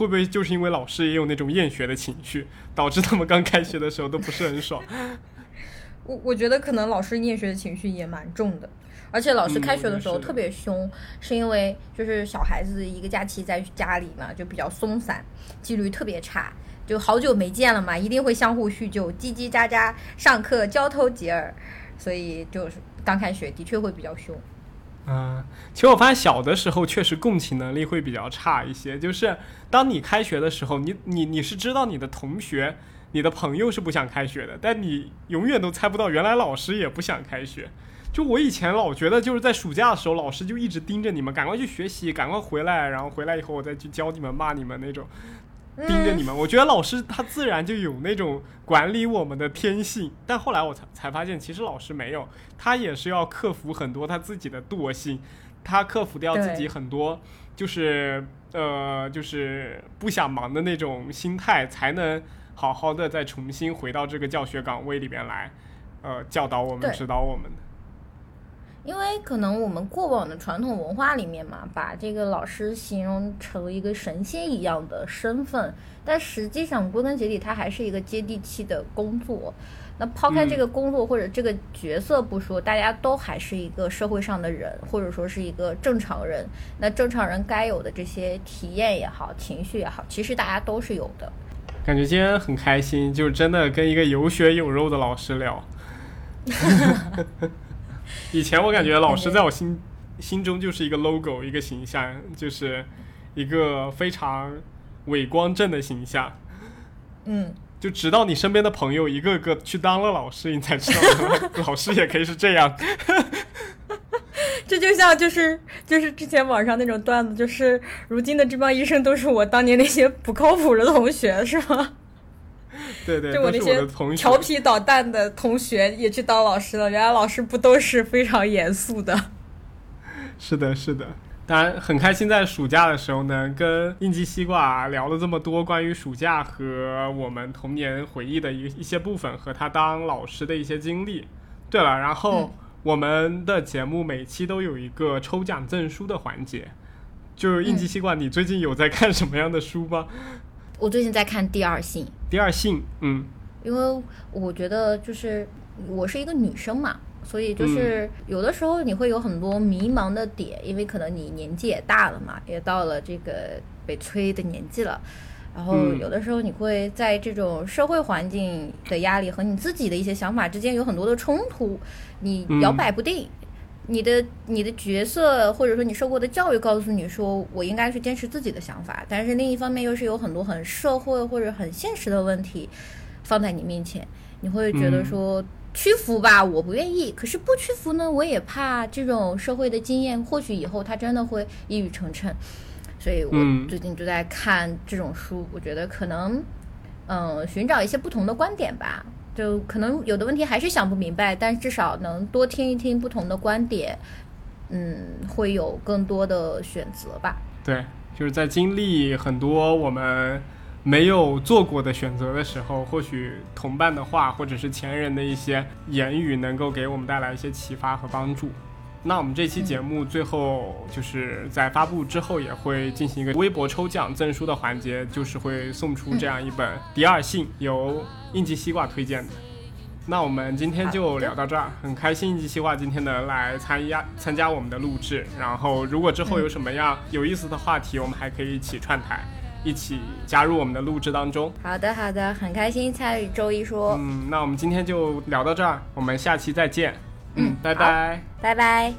Speaker 2: 会不会就是因为老师也有那种厌学的情绪，导致他们刚开学的时候都不是很爽？
Speaker 1: 我我觉得可能老师厌学的情绪也蛮重的，而且老师
Speaker 2: 嗯
Speaker 1: 开学的时候特别凶，是因为就是小孩子一个假期在家里嘛，就比较松散，纪律特别差，就好久没见了嘛，一定会相互叙旧，叽叽喳喳，上课交头接耳，所以就是刚开学的确会比较凶。
Speaker 2: 嗯，其实我发现小的时候确实共情能力会比较差一些。就是当你开学的时候，你你你是知道你的同学、你的朋友是不想开学的，但你永远都猜不到原来老师也不想开学。就我以前老觉得就是在暑假的时候，老师就一直盯着你们，赶快去学习，赶快回来，然后回来以后我再去教你们、骂你们那种。盯着你们，我觉得老师他自然就有那种管理我们的天性，但后来我才才发现，其实老师没有，他也是要克服很多他自己的惰性，他克服掉自己很多就是呃就是不想忙的那种心态，才能好好的再重新回到这个教学岗位里边来，呃教导我们、指导我们的。
Speaker 1: 因为可能我们过往的传统文化里面嘛，把这个老师形容成一个神仙一样的身份，但实际上归根结底，它还是一个接地气的工作。那抛开这个工作或者这个角色不说，大家都还是一个社会上的人，或者说是一个正常人。那正常人该有的这些体验也好，情绪也好，其实大家都是有的。
Speaker 2: 感觉今天很开心，就是真的跟一个有血有肉的老师聊。以前我感觉老师在我心心中就是一个 logo，一个形象，就是一个非常伟光正的形象。
Speaker 1: 嗯，
Speaker 2: 就直到你身边的朋友一个个去当了老师，你才知道 老师也可以是这样。
Speaker 1: 这就像就是就是之前网上那种段子，就是如今的这帮医生都是我当年那些不靠谱的同学，是吗？
Speaker 2: 对对，
Speaker 1: 就我那些
Speaker 2: 的同学
Speaker 1: 调。皮捣蛋的同学也去当老师了，原来老师不都是非常严肃的？
Speaker 2: 是的，是的。当然很开心，在暑假的时候呢，跟应急西瓜聊了这么多关于暑假和我们童年回忆的一一些部分，和他当老师的一些经历。对了，然后我们的节目每期都有一个抽奖证书的环节。就应急西瓜，你最近有在看什么样的书吗？
Speaker 1: 我最近在看《第二性》。
Speaker 2: 第二性，嗯，
Speaker 1: 因为我觉得就是我是一个女生嘛，所以就是有的时候你会有很多迷茫的点，因为可能你年纪也大了嘛，也到了这个被催的年纪了。然后有的时候你会在这种社会环境的压力和你自己的一些想法之间有很多的冲突，你摇摆不定。你的你的角色或者说你受过的教育告诉你说我应该是坚持自己的想法，但是另一方面又是有很多很社会或者很现实的问题放在你面前，你会觉得说屈服吧，我不愿意，可是不屈服呢，我也怕这种社会的经验或许以后他真的会一语成谶，所以我最近就在看这种书，我觉得可能嗯寻找一些不同的观点吧。就可能有的问题还是想不明白，但至少能多听一听不同的观点，嗯，会有更多的选择吧。
Speaker 2: 对，就是在经历很多我们没有做过的选择的时候，或许同伴的话，或者是前人的一些言语，能够给我们带来一些启发和帮助。那我们这期节目最后就是在发布之后也会进行一个微博抽奖赠书的环节，就是会送出这样一本《第二性》，由应急西瓜推荐的。那我们今天就聊到这儿，很开心应急西瓜今天能来参加参加我们的录制。然后如果之后有什么样有意思的话题，我们还可以一起串台，一起加入我们的录制当中。
Speaker 1: 好的，好的，很开心参与周一说。
Speaker 2: 嗯，那我们今天就聊到这儿，我们下期再见。嗯拜拜。
Speaker 1: 拜拜。